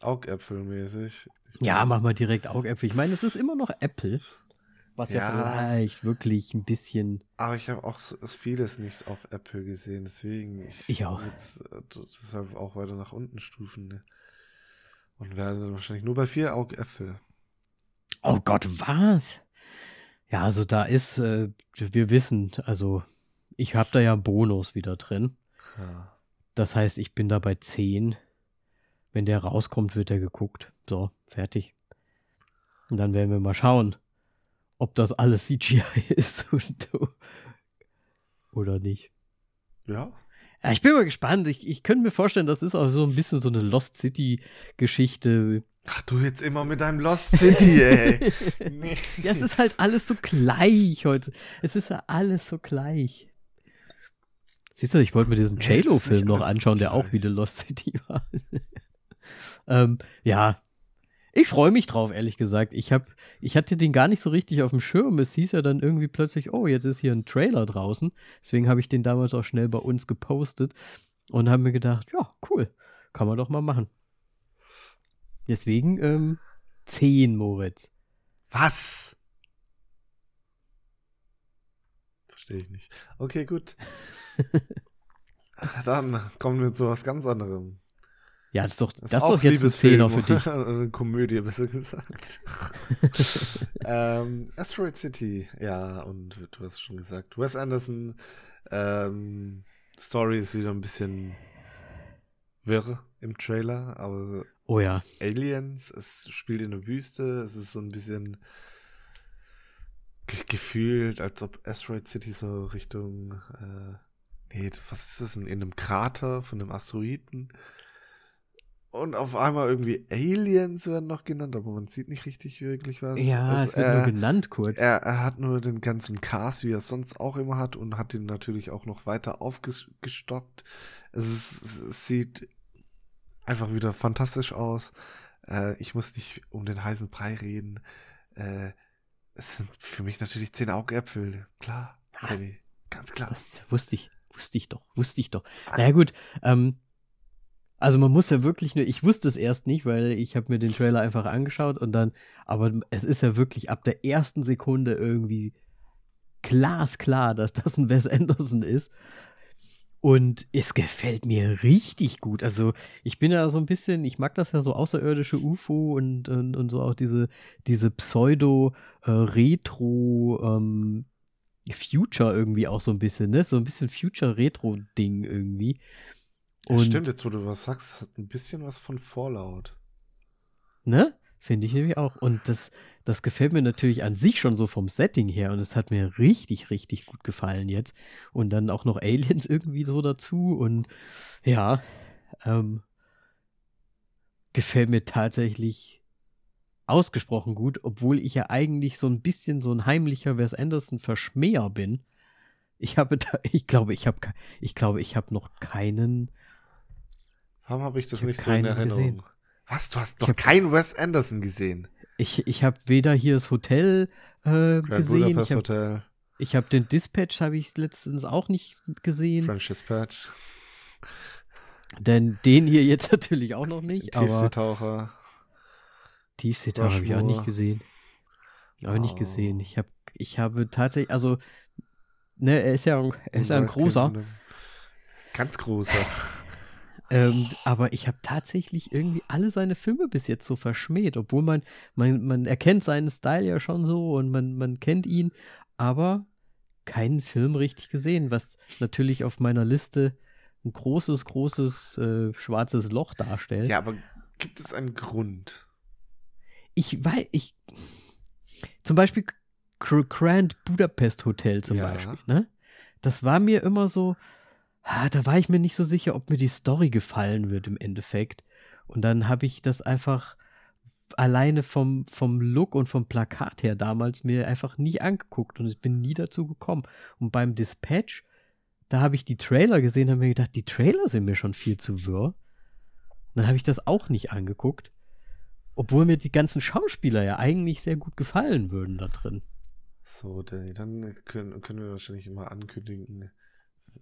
Augäpfelmäßig. Ja, mach mal direkt Augäpfel. Ich meine, es ist immer noch Apple, was ja, Ja. vielleicht wirklich ein bisschen Aber ich habe auch so, vieles nicht auf Apple gesehen, deswegen ich, Ich auch. jetzt äh, deshalb auch weiter nach unten stufen. Ne? Und werde dann wahrscheinlich nur bei vier Augäpfel. Oh Gott, was? Ja, also da ist, äh, wir wissen, also ich habe da ja einen Bonus wieder drin. Ja. Das heißt, ich bin da bei 10. Wenn der rauskommt, wird er geguckt. So, fertig. Und dann werden wir mal schauen, ob das alles CGI <laughs> ist oder nicht. ja, Ja, ich bin mal gespannt. Ich, ich könnte mir vorstellen, das ist auch so ein bisschen so eine Lost City-Geschichte. Ach, du jetzt immer mit deinem Lost City, ey. <laughs> nee. Ja, es ist halt alles so gleich heute. Es ist ja alles so gleich. Siehst du, ich wollte mir diesen JLo-Film noch anschauen, der auch gleich. wieder Lost City <laughs> war. ähm, ja, ich freue mich drauf, ehrlich gesagt. Ich, hab, ich hatte den gar nicht so richtig auf dem Schirm. Es hieß ja dann irgendwie plötzlich, oh, jetzt ist hier ein Trailer draußen. Deswegen habe ich den damals auch schnell bei uns gepostet und habe mir gedacht, ja, cool, kann man doch mal machen. Deswegen ähm, 10, Moritz. Was? Verstehe ich nicht. Okay, gut. <laughs> Dann kommen wir zu was ganz anderem. Ja, das ist doch, das ist doch jetzt ein. Zehner für dich. <laughs> Eine Komödie, besser gesagt. <laughs> ähm, Asteroid City, ja, und du hast schon gesagt, Wes Anderson, ähm, Story ist wieder ein bisschen wirr im Trailer, aber Oh ja. Aliens, es spielt in der Wüste, es ist so ein bisschen ge gefühlt, als ob Asteroid City so Richtung, äh, nee, was ist das, in, in einem Krater von einem Asteroiden und auf einmal irgendwie Aliens werden noch genannt, aber man sieht nicht richtig wirklich was. Ja, Also, es wird äh, nur genannt kurz. er, er hat nur den ganzen Cast, wie er es sonst auch immer hat, und hat ihn natürlich auch noch weiter aufgestockt. Es, ist, es sieht einfach wieder fantastisch aus. Äh, ich muss nicht um den heißen Brei reden. Äh, es sind für mich natürlich zehn Augäpfel. Klar, Danny, ganz klar. Das <laughs> wusste ich, wusste ich doch, wusste ich doch. Naja gut, ähm, also man muss ja wirklich nur, ich wusste es erst nicht, weil ich habe mir den Trailer einfach angeschaut und dann, aber es ist ja wirklich ab der ersten Sekunde irgendwie glasklar, dass das ein Wes Anderson ist. Und es gefällt mir richtig gut. Also ich bin ja so ein bisschen, ich mag das ja so außerirdische UFO und, und, und so auch diese, diese Pseudo-Retro- ähm, Future irgendwie auch so ein bisschen, ne? So ein bisschen Future-Retro-Ding irgendwie. Ja, stimmt, jetzt wo du was sagst, es hat ein bisschen was von Fallout. ne? Finde ich nämlich auch. Und das, das gefällt mir natürlich an sich schon so vom Setting her. Und es hat mir richtig, richtig gut gefallen jetzt. Und dann auch noch Aliens <laughs> irgendwie so dazu. Und ja, ähm, gefällt mir tatsächlich ausgesprochen gut, obwohl ich ja eigentlich so ein bisschen so ein heimlicher Wes Anderson Verschmäher bin. Ich habe da, <laughs> ich glaube, ich habe, ich glaube, ich habe noch keinen. Warum habe ich das Ich nicht so in Erinnerung? gesehen. Was? Du hast noch keinen Wes Anderson gesehen? Ich, ich habe weder hier das Hotel äh, gesehen, ich Budapest habe ich hab den Dispatch habe ich letztens auch nicht gesehen. French Dispatch. Denn den hier jetzt <laughs> natürlich auch noch nicht. Tiefseetaucher. Tiefseetaucher habe ich auch nicht gesehen. Auch nicht Oh. gesehen. Ich habe, ich habe tatsächlich, also, ne, er ist ja, ein- er ist ja ein großer. Ganz großer. <laughs> Ähm, aber ich habe tatsächlich irgendwie alle seine Filme bis jetzt so verschmäht, obwohl man, man, man erkennt seinen Style ja schon so und man, man kennt ihn, aber keinen Film richtig gesehen, was natürlich auf meiner Liste ein großes, großes äh, schwarzes Loch darstellt. Ja, aber gibt es einen Grund? Ich weiß, ich. Zum Beispiel Gr- Grand Budapest Hotel zum Ja. Beispiel, ne? Das war mir immer so, da war ich mir nicht so sicher, ob mir die Story gefallen wird im Endeffekt. Und dann habe ich das einfach alleine vom, vom Look und vom Plakat her damals mir einfach nie angeguckt und ich bin nie dazu gekommen. Und beim Dispatch, da habe ich die Trailer gesehen, habe mir gedacht, die Trailer sind mir schon viel zu wirr. Dann habe ich das auch nicht angeguckt. Obwohl mir die ganzen Schauspieler ja eigentlich sehr gut gefallen würden da drin. So, Danny, dann können, können wir wahrscheinlich mal ankündigen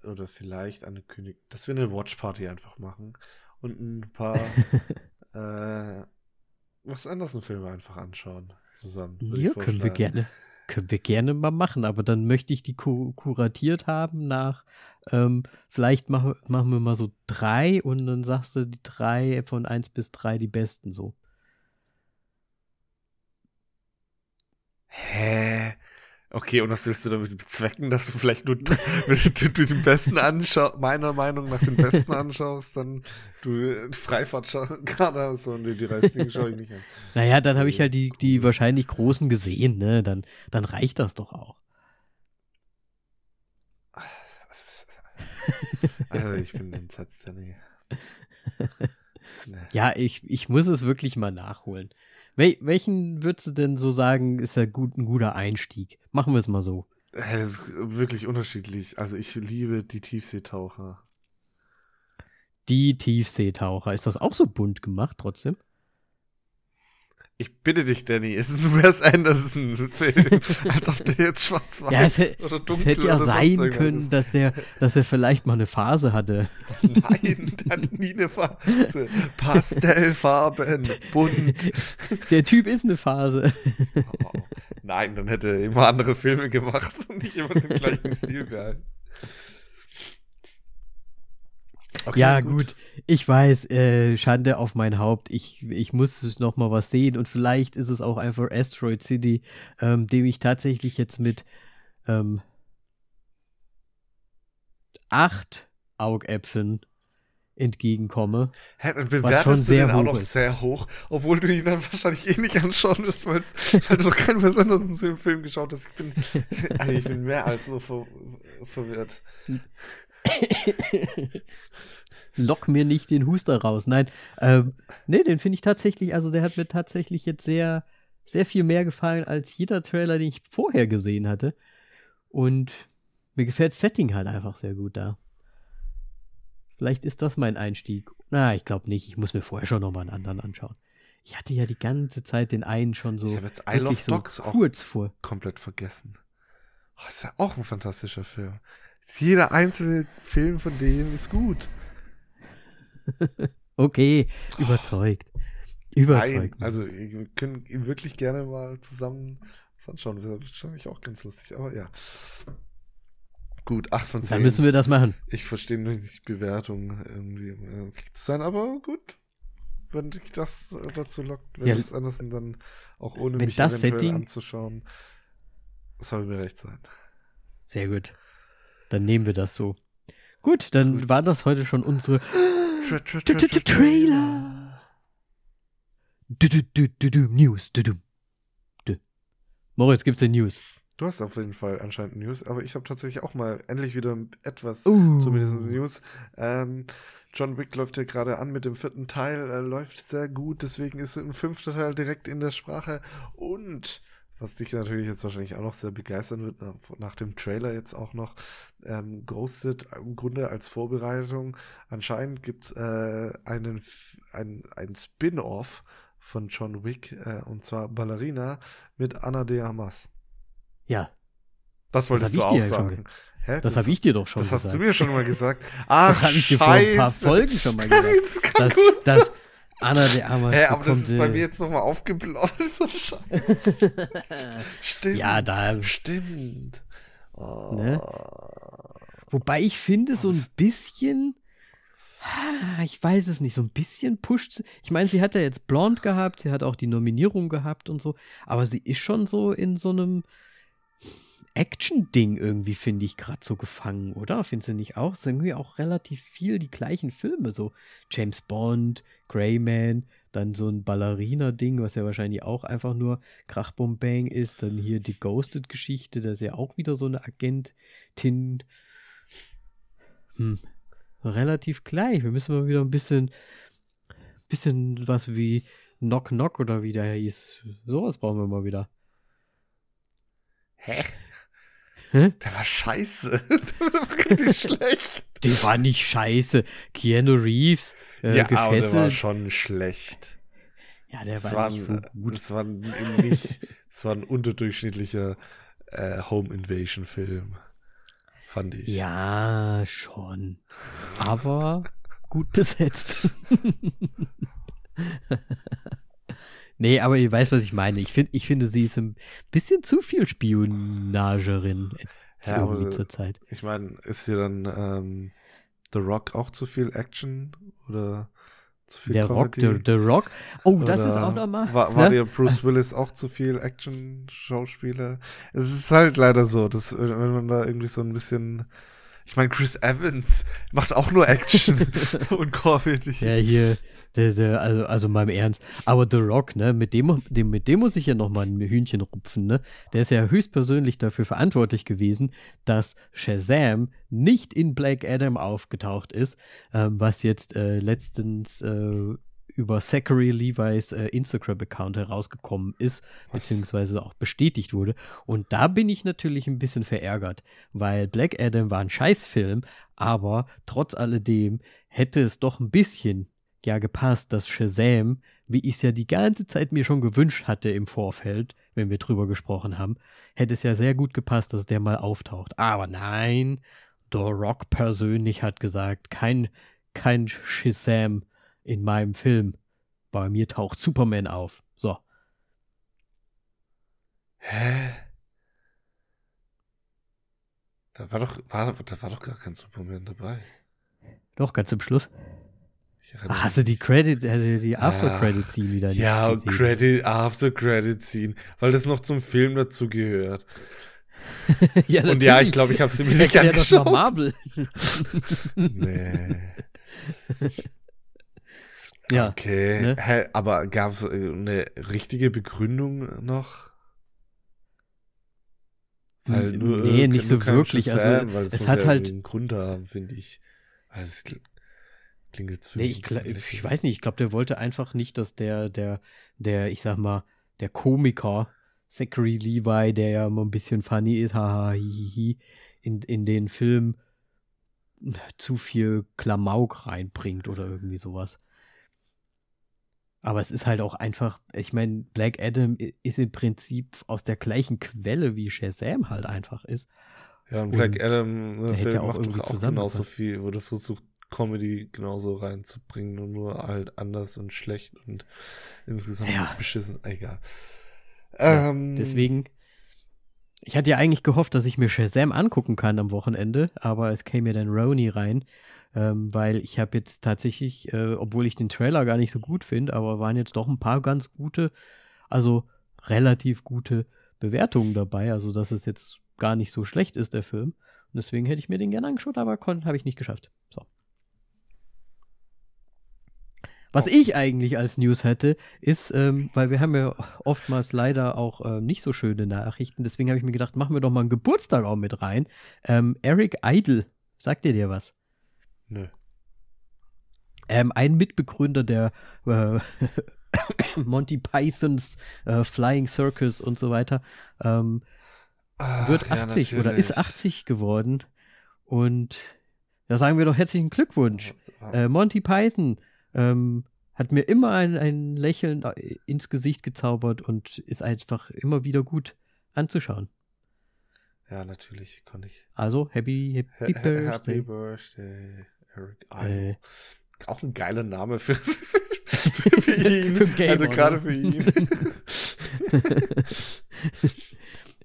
oder vielleicht ankündigen, dass wir eine Watchparty einfach machen und ein paar <laughs> äh, was anderes Filme einfach anschauen zusammen. Ja, können wir gerne, können wir gerne mal machen, aber dann möchte ich die ku kuratiert haben nach, ähm, vielleicht machen, machen wir mal so drei und dann sagst du die drei von eins bis drei die besten so. Hä? Okay, und was willst du damit bezwecken, dass du vielleicht nur, <laughs> wenn du, den Besten anschaust, meiner Meinung nach den Besten <laughs> anschaust, dann du die Freifahrt schau- <laughs> gerade hast und die restlichen schaue ich nicht an. Naja, dann habe ich halt die, die wahrscheinlich großen gesehen, ne? Dann, dann reicht das doch auch. Also ich bin entsetzt. Nee. Ja, ich, ich muss es wirklich mal nachholen. Wel welchen würdest du denn so sagen, ist ja gut, ein guter Einstieg? Machen wir es mal so. Das ist wirklich unterschiedlich. Also ich liebe die Tiefseetaucher. Die Tiefseetaucher. Ist das auch so bunt gemacht trotzdem? Ich bitte dich, Danny, es ist <laughs> ein Wes Anderson-Film. Als ob der jetzt schwarz-weiß Ja, es, oder es dunkel hätte ja sein können, dass er, dass er vielleicht mal eine Phase hatte. <laughs> Nein, der hat nie eine Phase. Pastellfarben, bunt. Der Typ ist eine Phase. Oh, Nein, dann hätte er immer andere Filme gemacht und nicht immer den gleichen Stil behalten. Okay, ja, gut. Ich weiß, äh, Schande auf mein Haupt. Ich, ich muss noch mal was sehen und vielleicht ist es auch einfach Asteroid City, ähm, dem ich tatsächlich jetzt mit ähm, acht Augäpfeln entgegenkomme. Hä, dann schon bewertest du sehr den auch hoch noch ist. sehr hoch, obwohl du ihn dann wahrscheinlich eh nicht anschauen wirst, <laughs> weil du noch keinen besonderen Film geschaut hast. Ich bin, <laughs> also ich bin mehr als so ver verwirrt. <coughs> Lock mir nicht den Huster raus. Nein, ähm, nee, den finde ich tatsächlich, also der hat mir tatsächlich jetzt sehr, sehr viel mehr gefallen als jeder Trailer, den ich vorher gesehen hatte. Und mir gefällt das Setting halt einfach sehr gut da. Vielleicht ist das mein Einstieg. Na, ich glaube nicht. Ich muss mir vorher schon noch mal einen anderen anschauen. Ich hatte ja die ganze Zeit den einen schon so Ich habe jetzt wirklich of so Dogs auch kurz vor. komplett vergessen. Oh, ist ja auch ein fantastischer Film. Jeder einzelne Film von dem ist gut. <laughs> Okay, überzeugt. Überzeugt. Nein, also wir können ihn wirklich gerne mal zusammen das anschauen. Das ist wahrscheinlich auch ganz lustig, aber ja. Gut, 8 von 10. Dann müssen wir das machen. Ich verstehe nur nicht die Bewertung irgendwie, um zu sein, aber gut. Wenn dich das äh, dazu lockt, wenn Ja, das Anderson dann auch ohne mich das eventuell Setting- anzuschauen, soll mir recht sein. Sehr gut. Dann nehmen wir das so. Gut, dann Gut. war das heute schon unsere Tra- tra- tra- Trailer. News. Moritz, gibt's denn News? Du hast auf jeden Fall anscheinend News, aber ich habe tatsächlich auch mal endlich wieder etwas, Uh. zumindest News. Ähm, John Wick läuft ja gerade an mit dem vierten Teil, er läuft sehr gut, deswegen ist ein fünfter Teil direkt in der Sprache. Und was dich natürlich jetzt wahrscheinlich auch noch sehr begeistern wird, nach, dem Trailer jetzt auch noch, ähm, Ghosted im Grunde als Vorbereitung. Anscheinend gibt es äh, einen ein, ein Spin-off von John Wick, äh, und zwar Ballerina mit Anna de Armas. Ja. Das wolltest Das du auch sagen. Hä? Das, habe ich dir doch schon das gesagt. hast du mir schon mal gesagt. <laughs> Ach, das habe ich dir vor ein paar. Folgen schon mal <laughs> gesagt. Das dass Anna de Armas Hä, aber das ist bei mir jetzt nochmal aufgeploppt. <laughs> So Scheiße. Stimmt. Ja, da. Stimmt. Oh. Ne? Wobei ich finde, so ein bisschen. Ich weiß es nicht, so ein bisschen pusht. Ich meine, sie hat ja jetzt Blonde gehabt, sie hat auch die Nominierung gehabt und so, aber sie ist schon so in so einem Action-Ding irgendwie, finde ich, gerade so gefangen, oder? Findest du nicht auch? Es sind irgendwie auch relativ viel die gleichen Filme, so James Bond, Greyman, dann so ein Ballerina-Ding, was ja wahrscheinlich auch einfach nur Krachbombang ist, dann hier die Ghosted-Geschichte, das ist ja auch wieder so eine Agentin. Hm, relativ gleich. Wir müssen mal wieder ein bisschen, bisschen was wie Knock Knock oder wie der hieß. Sowas brauchen wir mal wieder. Hä? Hä? Der war scheiße. <laughs> Der war richtig <laughs> schlecht. Der war nicht scheiße. Keanu Reeves, äh, ja, aber der war gefesselt. schon schlecht. ja, der war, war, nicht so gut. es war war ein unterdurchschnittlicher äh, Home Invasion Film. Fand ich. Ja, schon. Aber gut besetzt. <laughs> nee, aber ihr weißt, was ich meine. Ich, find, ich finde, sie ist ein bisschen zu viel Spionagerin Ja, irgendwie aber- zur Zeit. Ich meine, ist dir dann ähm, The Rock auch zu viel Action oder zu viel Der Rock, Comedy? der Rock. Oh, das ist Oder auch nochmal. War, war ne? dir Bruce Willis auch zu viel Action-Schauspieler? Es ist halt leider so, dass wenn man da irgendwie so ein bisschen. Ich meine, Chris Evans macht auch nur Action <laughs> und Comedy. Ja, hier, der, der, also, also mal im Ernst. Aber The Rock, ne, mit dem, dem, mit dem muss ich ja nochmal ein Hühnchen rupfen, ne? Der ist ja höchstpersönlich dafür verantwortlich gewesen, dass Shazam nicht in Black Adam aufgetaucht ist, ähm, was jetzt äh, letztens äh, über Zachary Levi's äh, Instagram-Account herausgekommen ist, beziehungsweise auch bestätigt wurde. Und da bin ich natürlich ein bisschen verärgert, weil Black Adam war ein Scheißfilm, aber trotz alledem hätte es doch ein bisschen ja gepasst, dass Shazam, wie ich es ja die ganze Zeit mir schon gewünscht hatte im Vorfeld, wenn wir drüber gesprochen haben, hätte es ja sehr gut gepasst, dass der mal auftaucht. Aber nein, The Rock persönlich hat gesagt, kein, kein Shazam in meinem Film. Bei mir taucht Superman auf. So. Hä? Da war doch, war, da war doch gar kein Superman dabei. Doch, ganz zum Schluss. Ach, hast du die. Credit, also die After Ach, Credit Scene wieder nicht Ja, gesehen? Credit, After Credit Scene, weil das noch zum Film dazu gehört. <laughs> ja, Und ja, ich glaube, ich habe sie mir nicht Erklär das angeschaut. Marvel. Nee. <laughs> ja. Okay. ne? Hä, aber gab es eine richtige Begründung noch? Weil nur, nee, äh, nicht so wirklich. Shazam, Also, weil es muss hat ja halt. einen Grund haben, finde ich. Kl- klingt jetzt für Nee, ich, ich weiß nicht, ich glaube, der wollte einfach nicht, dass der, der, der, ich sag mal, der Komiker, Zachary Levi, der ja immer ein bisschen funny ist, haha, hihihi, in, in den Film zu viel Klamauk reinbringt oder irgendwie sowas. Aber es ist halt auch einfach, ich meine, Black Adam ist im Prinzip aus der gleichen Quelle wie Shazam halt einfach ist. Ja, und Black Und Adam ne, hätte Film auch macht doch auch genauso viel, wurde versucht, Comedy genauso reinzubringen und nur halt anders und schlecht und insgesamt Ja. beschissen. Egal. Ja, Ähm, Deswegen, ich hatte ja eigentlich gehofft, dass ich mir Shazam angucken kann am Wochenende, aber es käme ja dann Roni rein, ähm, weil ich habe jetzt tatsächlich, äh, obwohl ich den Trailer gar nicht so gut finde, aber waren jetzt doch ein paar ganz gute, also relativ gute Bewertungen dabei, also dass es jetzt gar nicht so schlecht ist, der Film. Und deswegen hätte ich mir den gerne angeschaut, aber habe ich nicht geschafft. So. Was ich eigentlich als News hätte, ist, ähm, weil wir haben ja oftmals leider auch äh, nicht so schöne Nachrichten, deswegen habe ich mir gedacht, machen wir doch mal einen Geburtstag auch mit rein. Ähm, Eric Idle, sagt ihr dir was? Nö. Ähm, ein Mitbegründer der äh, <coughs> Monty Pythons äh, Flying Circus und so weiter, ähm, Ach, wird ja, 80 oder ist natürlich. 80 geworden. Und da sagen wir doch herzlichen Glückwunsch. Äh, Monty Python ähm, hat mir immer ein, ein Lächeln äh, ins Gesicht gezaubert und ist einfach immer wieder gut anzuschauen. Ja, natürlich, konnte ich. Also, Happy, Happy Ha- ha- Birthday. Happy Birthday, Eric Idle. Äh, Auch ein geiler Name für, <laughs> für, für <laughs> ihn. Für Gamer, also gerade ne? für ihn. <laughs>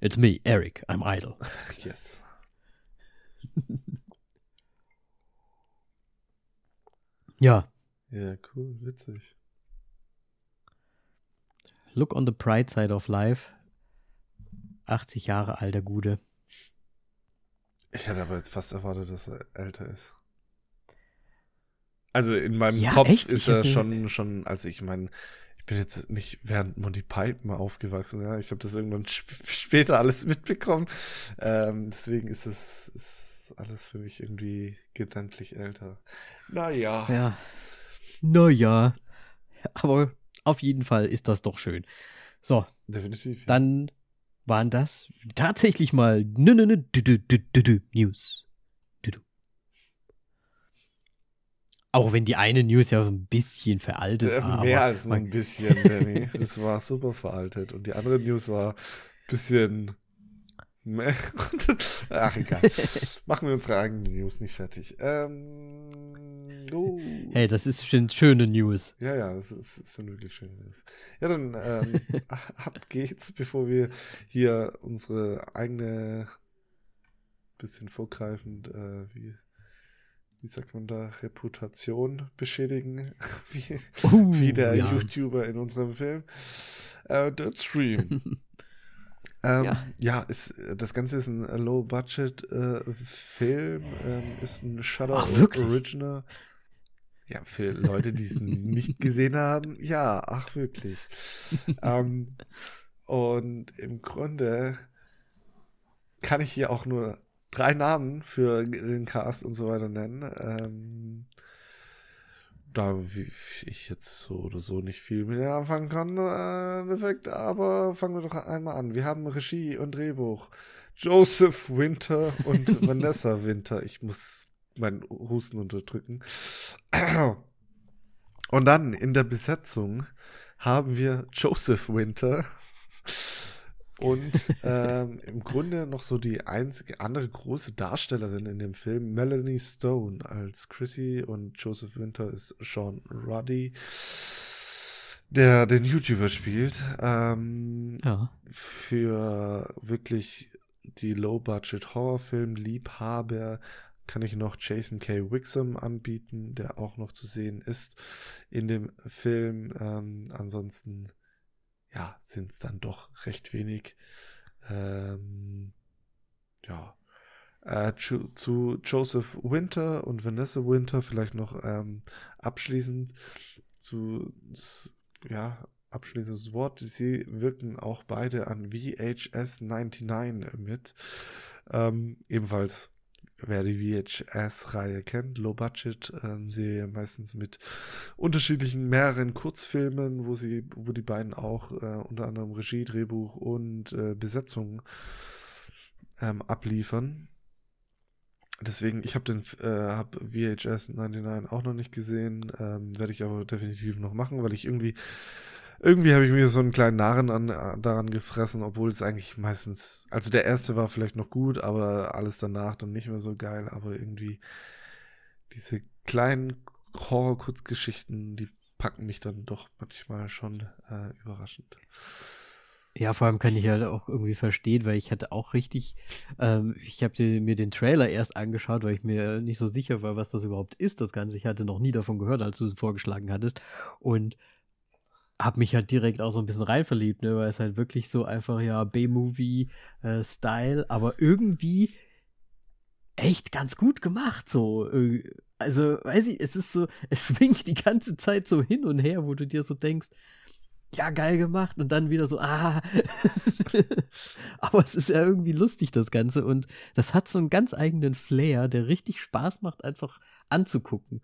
It's me, Eric, I'm idle. yes. Ja, Ja, cool, witzig. look on the bright side of life. 80 Jahre alter Gude. Ich hätte aber jetzt fast erwartet, dass er älter ist. Also in meinem Ja, Kopf echt? ist er schon, schon, also ich meine, ich bin jetzt nicht während Monty Python aufgewachsen, ja. Ich habe das irgendwann <laughs> sp später alles mitbekommen. Ähm, deswegen ist es ist alles für mich irgendwie gedanklich älter. Naja. Ja. Naja. Aber auf jeden Fall ist das doch schön. So, Definitiv. ja. dann waren das tatsächlich mal News. Auch wenn die eine News ja so ein bisschen veraltet Äh, war. Mehr als nur ein bisschen, Danny. Das <laughs> war super veraltet. Und die andere News war ein bisschen. Ach, egal. <laughs> Machen wir unsere eigenen News nicht fertig. Ähm. Oh. Hey, das ist schon schöne News. Ja, ja, das, ist, das sind wirklich schöne News. Ja, dann ähm, <laughs> ab geht's, bevor wir hier unsere eigene, bisschen vorgreifend, äh, wie, wie sagt man da, Reputation beschädigen, <laughs> wie, Uh, wie der ja. YouTuber in unserem Film. Äh, der Stream. <laughs> Ähm, Ja. ja, ist, das Ganze ist ein Low-Budget-Film, ähm, ist ein Shutter Ach, wirklich? Original. Ja, für Leute, die es nicht gesehen haben, ja, ach wirklich. <laughs> ähm, und im Grunde kann ich hier auch nur drei Namen für den Cast und so weiter nennen. Ähm, da ich jetzt so oder so nicht viel mit anfangen kann, äh, im Effekt, aber fangen wir doch einmal an. Wir haben Regie und Drehbuch. Joseph Winter und <laughs> Vanessa Winter. Ich muss meinen Husten unterdrücken. Und dann in der Besetzung haben wir Joseph Winter und <laughs> ähm, im Grunde noch so die einzige andere große Darstellerin in dem Film, Melanie Stone als Chrissy und Joseph Winter ist Sean Ruddy, der den YouTuber spielt. Ähm, Ja. für wirklich die Low-Budget-Horrorfilm-Liebhaber kann ich noch Jason K. Wixom anbieten, der auch noch zu sehen ist in dem Film. Ähm, ansonsten, ja, sind es dann doch recht wenig. Ähm, ja. Äh, zu, Joseph Winter und Vanessa Winter vielleicht noch ähm, abschließend zu, ja, abschließendes Wort. Sie wirken auch beide an VHS 99 mit. Ähm, ebenfalls, wer die VHS-Reihe kennt, Low Budget ähm, meistens mit unterschiedlichen mehreren Kurzfilmen, wo sie, wo die beiden auch äh, unter anderem Regie, Drehbuch und äh, Besetzung ähm, abliefern. Deswegen, ich habe den äh, hab VHS 99 auch noch nicht gesehen, ähm, werde ich aber definitiv noch machen, weil ich irgendwie irgendwie habe ich mir so einen kleinen Narren an, daran gefressen, obwohl es eigentlich meistens, also der erste war vielleicht noch gut, aber alles danach dann nicht mehr so geil, aber irgendwie diese kleinen Horror-Kurzgeschichten, die packen mich dann doch manchmal schon äh, überraschend. Ja, vor allem kann ich halt auch irgendwie verstehen, weil ich hatte auch richtig, ähm, ich habe mir den Trailer erst angeschaut, weil ich mir nicht so sicher war, was das überhaupt ist, das Ganze. Ich hatte noch nie davon gehört, als du es vorgeschlagen hattest. Und habe mich halt direkt auch so ein bisschen rein verliebt, ne, weil es halt wirklich so einfach, ja, B-Movie-Style, aber irgendwie echt ganz gut gemacht, so. äh, Also, weiß ich, es ist so, <laughs> es schwingt die ganze Zeit so hin und her, wo du dir so denkst, ja, geil gemacht und dann wieder so, ah. <laughs> Aber es ist ja irgendwie lustig, das Ganze. Und das hat so einen ganz eigenen Flair, der richtig Spaß macht, einfach anzugucken.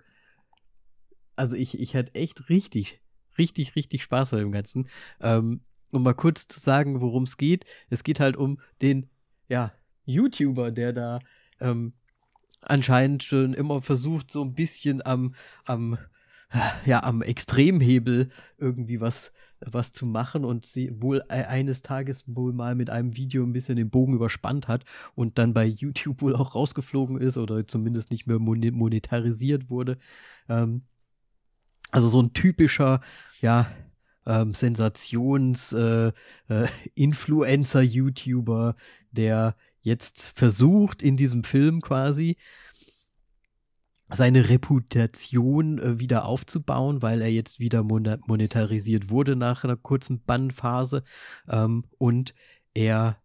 Also ich, ich hatte echt richtig, richtig, richtig Spaß bei dem Ganzen. Ähm, um mal kurz zu sagen, worum es geht. Es geht halt um den, ja, YouTuber, der da ähm, anscheinend schon immer versucht, so ein bisschen am, am, ja, am Extremhebel irgendwie was was zu machen und sie wohl e-, eines Tages wohl mal mit einem Video ein bisschen den Bogen überspannt hat und dann bei YouTube wohl auch rausgeflogen ist oder zumindest nicht mehr monetarisiert wurde. Ähm, also so ein typischer, ja, ähm, Sensations-Influencer-YouTuber, äh, äh, der jetzt versucht, in diesem Film quasi seine Reputation äh, wieder aufzubauen, weil er jetzt wieder monetarisiert wurde nach einer kurzen Bannphase. Ähm, und er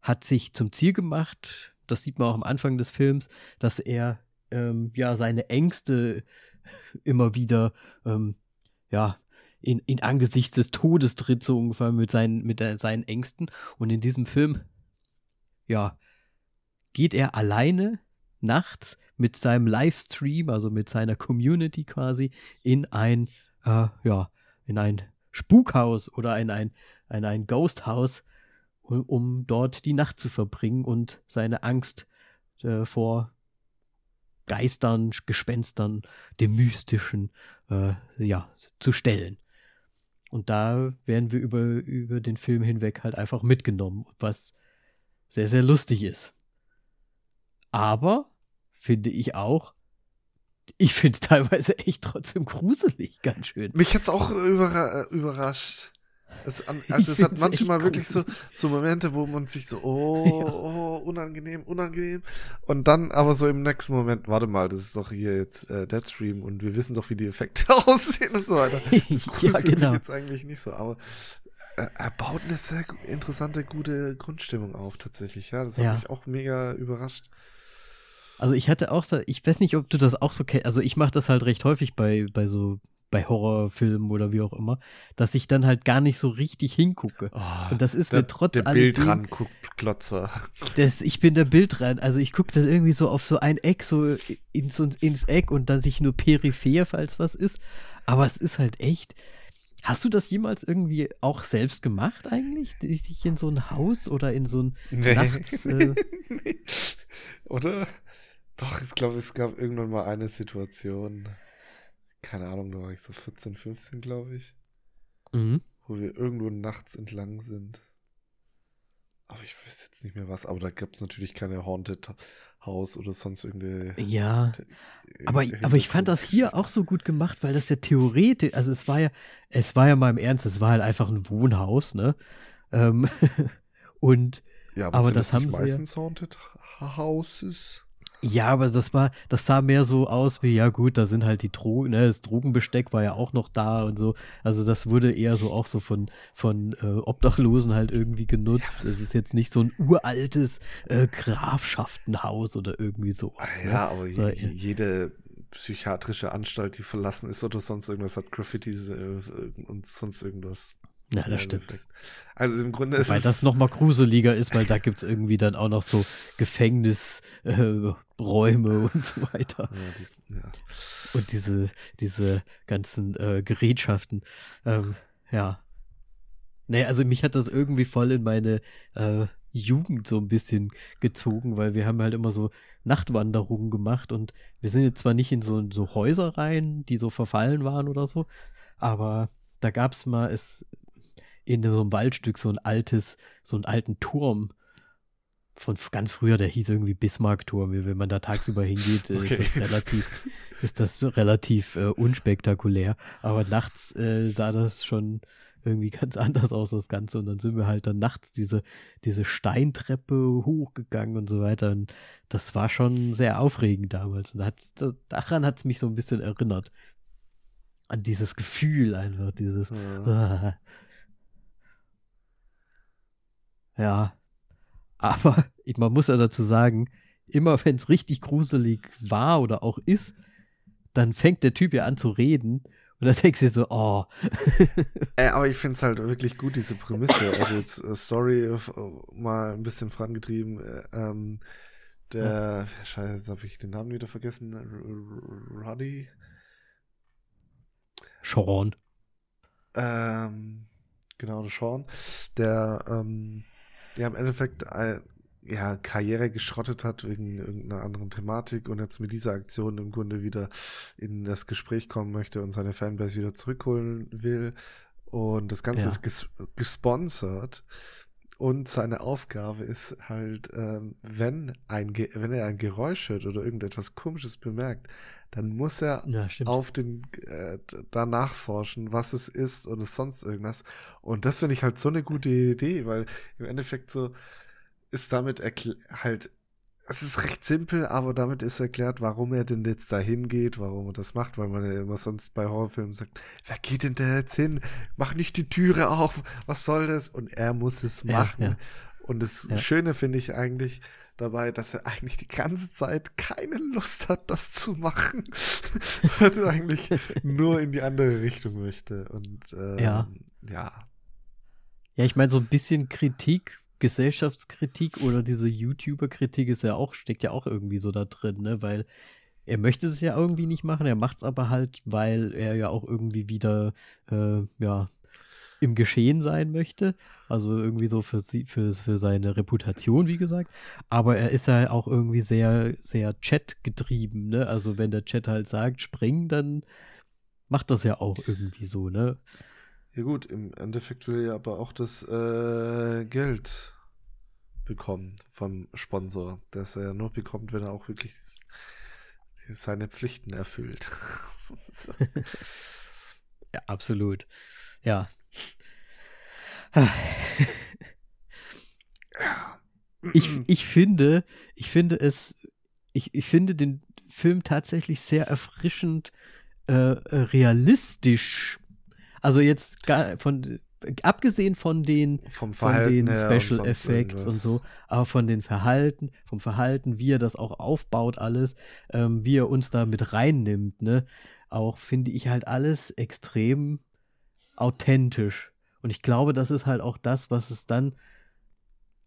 hat sich zum Ziel gemacht, das sieht man auch am Anfang des Films, dass er ähm, ja seine Ängste immer wieder ähm, ja in, in Angesichts des Todes tritt, so ungefähr mit seinen, mit der, seinen Ängsten. Und in diesem Film, ja, geht er alleine nachts mit seinem Livestream, also mit seiner Community quasi, in ein, äh, ja, in ein Spukhaus oder in ein, in ein Ghosthaus, um, um dort die Nacht zu verbringen und seine Angst äh, vor Geistern, Gespenstern, dem Mystischen, äh, ja, zu stellen. Und da werden wir über, über den Film hinweg halt einfach mitgenommen, was sehr, sehr lustig ist. Aber finde ich auch, ich finde es <laughs> teilweise echt trotzdem gruselig, ganz schön. Mich hat es auch überra überrascht. Es, <laughs> also es hat manchmal wirklich so, so Momente, wo man sich so, oh, <laughs> oh, unangenehm, unangenehm. Und dann aber so im nächsten Moment, warte mal, das ist doch hier jetzt äh, Deadstream und wir wissen doch, wie die Effekte <laughs> aussehen und so weiter. Das ja, genau. jetzt eigentlich nicht so, aber äh, er baut eine sehr interessante, gute Grundstimmung auf, tatsächlich. Ja, das hat ja. mich auch mega überrascht. Also ich hatte auch, ich weiß nicht, ob du das auch so kennst, also ich mache das halt recht häufig bei, bei so bei Horrorfilmen oder wie auch immer, dass ich dann halt gar nicht so richtig hingucke. Oh, und das ist der, mir trotz der Bildrand guckt Klotzer. Das, ich bin der Bildrand, also ich gucke dann irgendwie so auf so ein Eck, so ins, ins Eck und dann sich nur peripher, falls was ist. Aber es ist halt echt. Hast du das jemals irgendwie auch selbst gemacht eigentlich? Dich in so ein Haus oder in so ein nee. Nachts, <laughs> äh... nee. Oder? Doch, ich glaube, es gab irgendwann mal eine Situation keine Ahnung, da war ich so 14, 15, glaube ich. Mhm. Wo wir irgendwo nachts entlang sind. Aber ich wüsste jetzt nicht mehr was. Aber da gab es natürlich keine Haunted House oder sonst irgendeine. Ja. Aber, aber ich fand das hier auch so gut gemacht, weil das ja theoretisch, also es war ja, es war ja mal im Ernst, es war halt einfach ein Wohnhaus, ne? Ähm, <laughs> und ja, aber, aber das, haben sie meistens ja, Haunted Houses. Ja, aber das war, das sah mehr so aus wie, ja gut, da sind halt die Drogen, ne, das Drogenbesteck war ja auch noch da und so. Also das wurde eher so auch so von, von äh, Obdachlosen halt irgendwie genutzt. Das ist jetzt nicht so ein uraltes äh, Grafschaftenhaus oder irgendwie so. Ah ja, ne? aber je, je, jede psychiatrische Anstalt, die verlassen ist oder sonst irgendwas, hat Graffitis äh, und sonst irgendwas. Ja, das stimmt. Effekt. Also im Grunde ist Weil das noch mal gruseliger ist, weil da gibt es irgendwie dann auch noch so Gefängnisräume äh, <laughs> und so weiter. Ja, die, ja. Und diese, diese ganzen äh, Gerätschaften. Ähm, ja. Naja, also mich hat das irgendwie voll in meine äh, Jugend so ein bisschen gezogen, weil wir haben halt immer so Nachtwanderungen gemacht und wir sind jetzt zwar nicht in so, so Häuser rein, die so verfallen waren oder so, aber da gab es mal, es in so einem Waldstück so ein altes, so einen alten Turm von ganz früher, der hieß irgendwie Bismarck-Turm. Wenn man da tagsüber hingeht, okay. ist das relativ, <laughs> ist das relativ äh, unspektakulär. Aber nachts äh, sah das schon irgendwie ganz <laughs> anders aus, das Ganze. Und dann sind wir halt dann nachts diese, diese Steintreppe hochgegangen und so weiter. Und das war schon sehr aufregend damals. Und da daran hat es mich so ein bisschen erinnert. An dieses Gefühl einfach, dieses. Ja. <laughs> Ja. Aber <laughs> ich, man muss ja dazu sagen, immer wenn es richtig gruselig war oder auch ist, dann fängt der Typ ja an zu reden. Und dann <laughs> denkst du so, oh. <laughs> äh, aber ich finde es halt wirklich gut, diese Prämisse. Also jetzt äh, Story äh, mal ein bisschen vorangetrieben. Äh, ähm, der, ja. scheiße, jetzt habe ich den Namen wieder vergessen. Ruddy? Sean. Ähm, genau, der Sean. Der, ähm, ja im Endeffekt äh, ja, Karriere geschrottet hat wegen irgendeiner anderen Thematik und jetzt mit dieser Aktion im Grunde wieder in das Gespräch kommen möchte und seine Fanbase wieder zurückholen will. Und das Ganze Ja. ist ges gesponsert. Und seine Aufgabe ist halt, ähm, wenn, ein Ge wenn er ein Geräusch hört oder irgendetwas Komisches bemerkt, dann muss er Ja, auf den äh, d- da nachforschen, was es ist oder sonst irgendwas. Und das finde ich halt so eine gute Idee, weil im Endeffekt so ist damit halt, es ist recht simpel, aber damit ist erklärt, warum er denn jetzt da hingeht, warum er das macht, weil man ja immer sonst bei Horrorfilmen sagt, wer geht denn da jetzt hin? Mach nicht die Türe auf, was soll das? Und er muss es Ja, machen. ja. Und das Ja. Schöne finde ich eigentlich dabei, dass er eigentlich die ganze Zeit keine Lust hat, das zu machen. <laughs> Weil er eigentlich nur in die andere Richtung möchte. Und ähm, Ja. ja. Ja, ich meine, so ein bisschen Kritik, Gesellschaftskritik oder diese YouTuber-Kritik ist ja auch, steckt ja auch irgendwie so da drin, ne? Weil er möchte es ja irgendwie nicht machen, er macht es aber halt, weil er ja auch irgendwie wieder, äh, ja, im Geschehen sein möchte. Also irgendwie so für, sie, für, für seine Reputation, wie gesagt. Aber er ist ja auch irgendwie sehr, sehr Chat-getrieben, ne? Also wenn der Chat halt sagt, spring, dann macht das ja auch irgendwie so, ne? Ja gut, im Endeffekt will er aber auch das äh, Geld bekommen vom Sponsor, das er nur bekommt, wenn er auch wirklich seine Pflichten erfüllt. <laughs> <laughs> Ja, absolut. Ja. <laughs> Ich, ich finde, ich finde es, ich, ich finde den Film tatsächlich sehr erfrischend äh, äh, realistisch. Also jetzt gar von abgesehen von den vom von Verhalten den her und Special sonst Effects und so, aber von den Verhalten, vom Verhalten, wie er das auch aufbaut, alles, ähm, wie er uns da mit reinnimmt, ne, auch finde ich halt alles extrem authentisch. Und ich glaube, das ist halt auch das, was es dann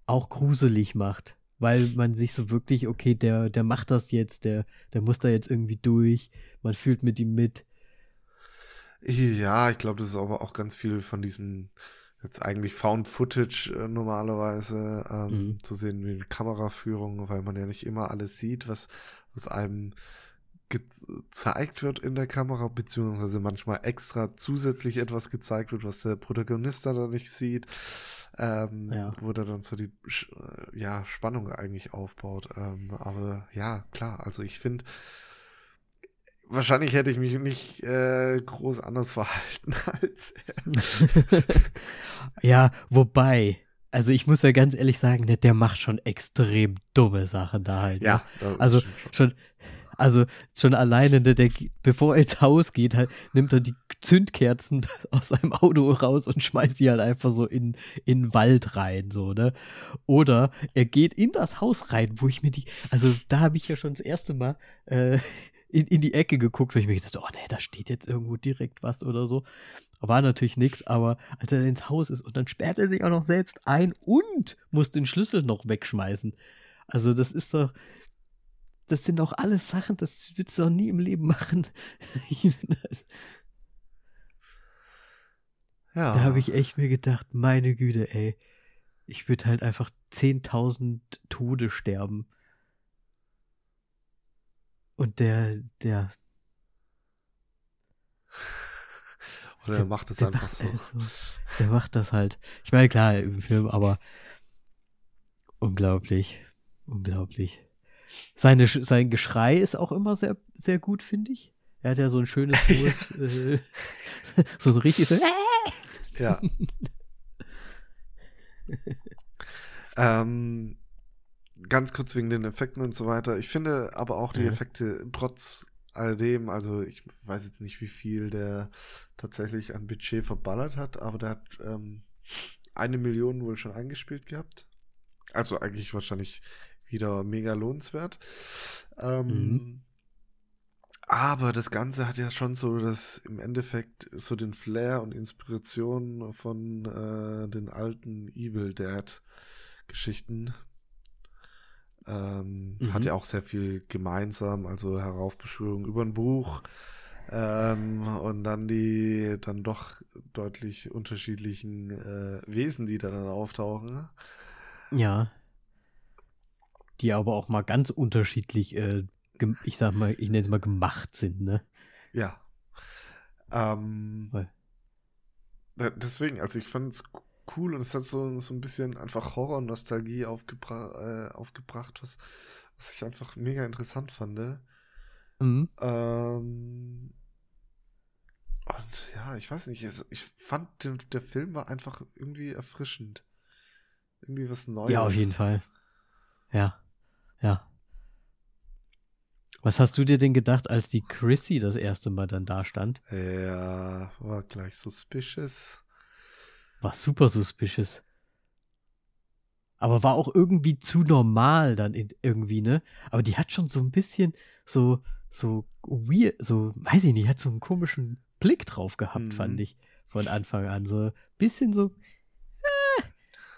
auch gruselig macht. Weil man sich so wirklich, okay, der, der macht das jetzt, der, der muss da jetzt irgendwie durch, man fühlt mit ihm mit. Ja, ich glaube, das ist aber auch ganz viel von diesem jetzt eigentlich Found Footage äh, normalerweise ähm, Mhm. zu sehen wie Kameraführung, weil man ja nicht immer alles sieht, was, was einem gezeigt wird in der Kamera, beziehungsweise manchmal extra zusätzlich etwas gezeigt wird, was der Protagonist dann nicht sieht, ähm, Ja. wo der dann so die äh, ja, Spannung eigentlich aufbaut. Ähm, aber ja, klar, also ich finde, wahrscheinlich hätte ich mich nicht äh, groß anders <laughs> verhalten als er. <laughs> ja, wobei, also ich muss ja ganz ehrlich sagen, der, der macht schon extrem dumme Sachen da halt. ne? das Also schon. schon, also schon alleine, der, der, bevor er ins Haus geht, halt, nimmt er die Zündkerzen <laughs> aus seinem Auto raus und schmeißt die halt einfach so in, in den Wald rein, so, ne? Oder er geht in das Haus rein, wo ich mir die, also da habe ich ja schon das erste Mal äh, in, in die Ecke geguckt, weil ich mir gedacht, oh nee, da steht jetzt irgendwo direkt was oder so. War natürlich nichts, aber als er ins Haus ist und dann sperrt er sich auch noch selbst ein und muss den Schlüssel noch wegschmeißen. Also das ist doch, das sind doch alles Sachen, das willst du doch nie im Leben machen. <laughs> ja. da habe ich echt mir gedacht, meine Güte, ey, ich würde halt einfach 10.000 Tode sterben. Und der, der, <laughs> Oder er macht es der einfach macht so. also- Der macht das halt. Ich meine, klar, im Film, aber unglaublich. Unglaublich. Seine, sein Geschrei ist auch immer sehr, sehr gut, finde ich. Er hat ja so ein schönes, <laughs> hohes, äh, <laughs> so ein richtig so, Ja. ähm, ganz kurz wegen den Effekten und so weiter. Ich finde aber auch die. Effekte trotz alledem, also ich weiß jetzt nicht, wie viel der tatsächlich an Budget verballert hat, aber der hat ähm, eine Million wohl schon eingespielt gehabt. Also eigentlich wahrscheinlich wieder mega lohnenswert. Ähm, Mhm. Aber das Ganze hat ja schon so das im Endeffekt so den Flair und Inspiration von äh, den alten Evil Dead Geschichten. Ähm, Mhm. Hat ja auch sehr viel gemeinsam, also Heraufbeschwörung über ein Buch ähm, und dann die dann doch deutlich unterschiedlichen äh, Wesen, die da dann auftauchen. Ja. Die aber auch mal ganz unterschiedlich, äh, ich sag mal, ich nenne es mal gemacht sind, ne? Ja. Ähm, deswegen, also ich fand es cool und es hat so, so ein bisschen einfach Horror-Nostalgie aufgebra äh, aufgebracht, was, was ich einfach mega interessant fand. Mhm. Ähm, und ja, ich weiß nicht, ich fand, der Film war einfach irgendwie erfrischend. Irgendwie was Neues. Ja, auf jeden Fall. Ja, ja. Was hast du dir denn gedacht, als die Chrissy das erste Mal dann da stand? Ja, war gleich suspicious. War super suspicious. Aber war auch irgendwie zu normal dann irgendwie, ne? Aber die hat schon so ein bisschen so, so weird, so, weiß ich nicht, hat so einen komischen Blick drauf gehabt, mhm. fand ich, von Anfang an. So ein bisschen so, äh,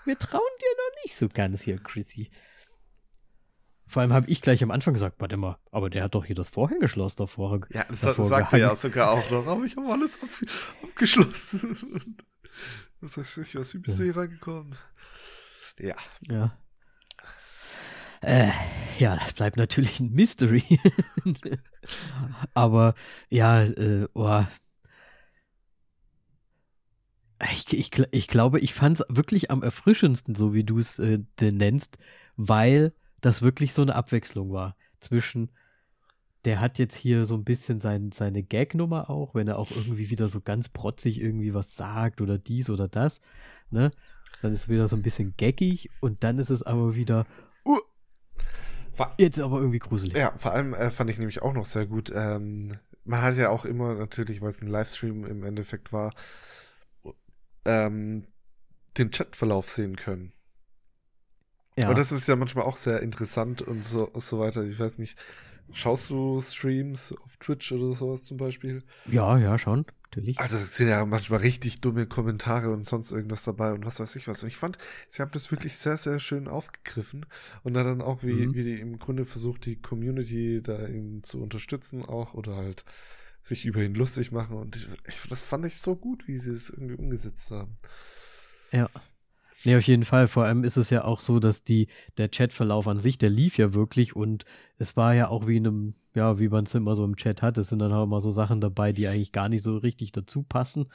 wir trauen dir noch nicht so ganz hier, Chrissy. Vor allem habe ich gleich am Anfang gesagt, warte mal, aber der hat doch hier das Vorhängeschloss davor. Ja, das davor sagt er ja sogar auch noch, aber ich habe alles auf, aufgeschlossen. <laughs> Was heißt nicht, was, wie bist ja. du hier reingekommen? Ja. Ja. Äh, ja, das bleibt natürlich ein Mystery. <laughs> aber ja, äh, oh. Ich, ich, ich glaube, ich fand es wirklich am erfrischendsten, so wie du es äh, nennst, weil das wirklich so eine Abwechslung war zwischen, der hat jetzt hier so ein bisschen sein, seine Gag-Nummer auch, wenn er auch irgendwie wieder so ganz protzig irgendwie was sagt oder dies oder das, ne? Dann ist es wieder so ein bisschen gaggig und dann ist es aber wieder, uh, jetzt aber irgendwie gruselig. Ja, vor allem äh, fand ich nämlich auch noch sehr gut, ähm, man hat ja auch immer natürlich, weil es ein Livestream im Endeffekt war, ähm, den Chatverlauf sehen können. Ja. Und das ist ja manchmal auch sehr interessant und so, und so weiter. Ich weiß nicht, schaust du Streams auf Twitch oder sowas zum Beispiel? Ja, ja, schon, natürlich. Also es sind ja manchmal richtig dumme Kommentare und sonst irgendwas dabei und was weiß ich was. Und ich fand, sie haben das wirklich sehr, sehr schön aufgegriffen und dann auch, wie, mhm. wie die im Grunde versucht, die Community da eben zu unterstützen auch oder halt sich über ihn lustig machen. Und ich, ich, das fand ich so gut, wie sie es irgendwie umgesetzt haben. Ja. Nee, auf jeden Fall. Vor allem ist es ja auch so, dass die, der Chatverlauf an sich, der lief ja wirklich und es war ja auch wie in einem, ja, wie man es immer so im Chat hat. Es sind dann auch immer so Sachen dabei, die eigentlich gar nicht so richtig dazu passen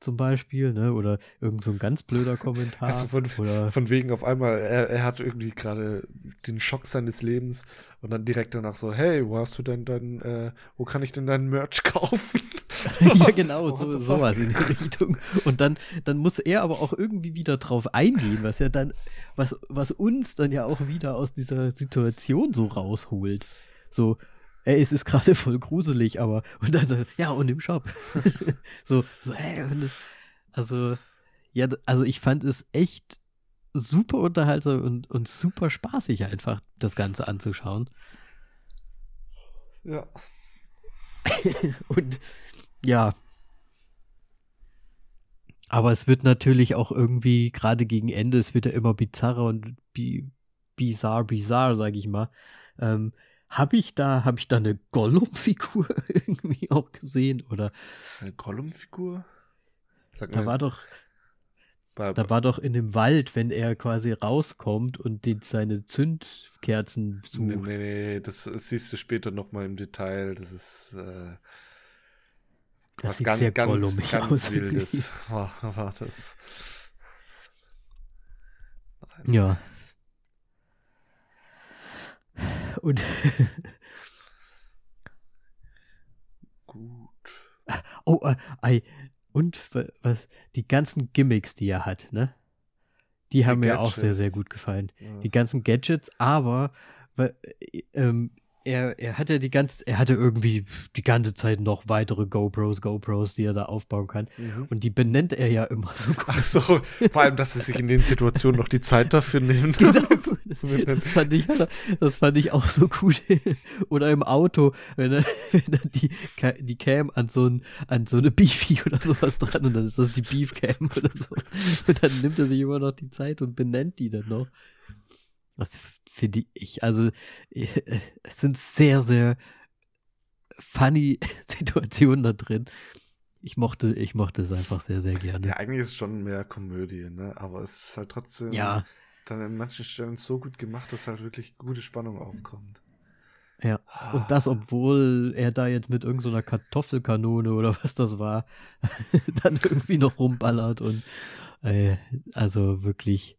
zum Beispiel, ne? Oder irgend so ein ganz blöder <laughs> Kommentar. Also von, oder von wegen auf einmal, er, er hat irgendwie gerade den Schock seines Lebens und dann direkt danach so, hey, wo hast du denn dein, äh, wo kann ich denn deinen Merch <laughs> kaufen? <laughs> ja, genau, so, sowas in die Richtung. Und dann, dann muss er aber auch irgendwie wieder drauf eingehen, was ja dann, was, was uns dann ja auch wieder aus dieser Situation so rausholt. So, ey, es ist gerade voll gruselig, aber <laughs> und dann so, ja, und im Shop. <laughs> so, so, hey, und, also, ja, also ich fand es echt super unterhaltsam und, und super spaßig einfach, das Ganze anzuschauen. Ja. <laughs> und ja. Aber es wird natürlich auch irgendwie, gerade gegen Ende, es wird ja immer bizarrer und bi bizarr, bizarr, sag ich mal. Ähm, habe ich da, habe ich da eine Gollum-Figur <laughs> irgendwie auch gesehen? Oder? Eine Gollum-Figur? Da war doch, da war doch in dem Wald, wenn er quasi rauskommt und die, seine Zündkerzen sucht. Nee, nee, nee, das siehst du später nochmal im Detail. Das ist äh, das was ganz, ganz, ganz aus Wildes war, war das. Nein. Ja. Und gut. <laughs> Oh, äh, und was die ganzen Gimmicks, die er hat, ne? Die haben die mir auch sehr, sehr gut gefallen. Ja, die ganzen Gadgets, aber weil, äh, ähm, er, er hatte die ganze, er hatte irgendwie die ganze Zeit noch weitere GoPros, GoPros, die er da aufbauen kann. Mhm. Und die benennt er ja immer so gut. Ach so, vor allem, dass er sich in den Situationen noch die Zeit dafür nimmt. <laughs> Genau. Das, fand ich, das fand ich auch so gut. <laughs> Oder im Auto, wenn er, <laughs> wenn er die, die Cam an so, ein, an so eine Beefy oder sowas dran und dann ist das die Beefcam oder so. Und dann nimmt er sich immer noch die Zeit und benennt die dann noch. Das finde ich, also äh, es sind sehr, sehr funny <laughs> Situationen da drin. Ich mochte, ich mochte es einfach sehr, sehr gerne. Ja, eigentlich ist es schon mehr Komödie, ne? Aber es ist halt trotzdem ja. dann an manchen Stellen so gut gemacht, dass halt wirklich gute Spannung aufkommt. Ja. Und das, obwohl er da jetzt mit irgendeiner so Kartoffelkanone oder was das war, <laughs> dann irgendwie noch rumballert und äh, also wirklich.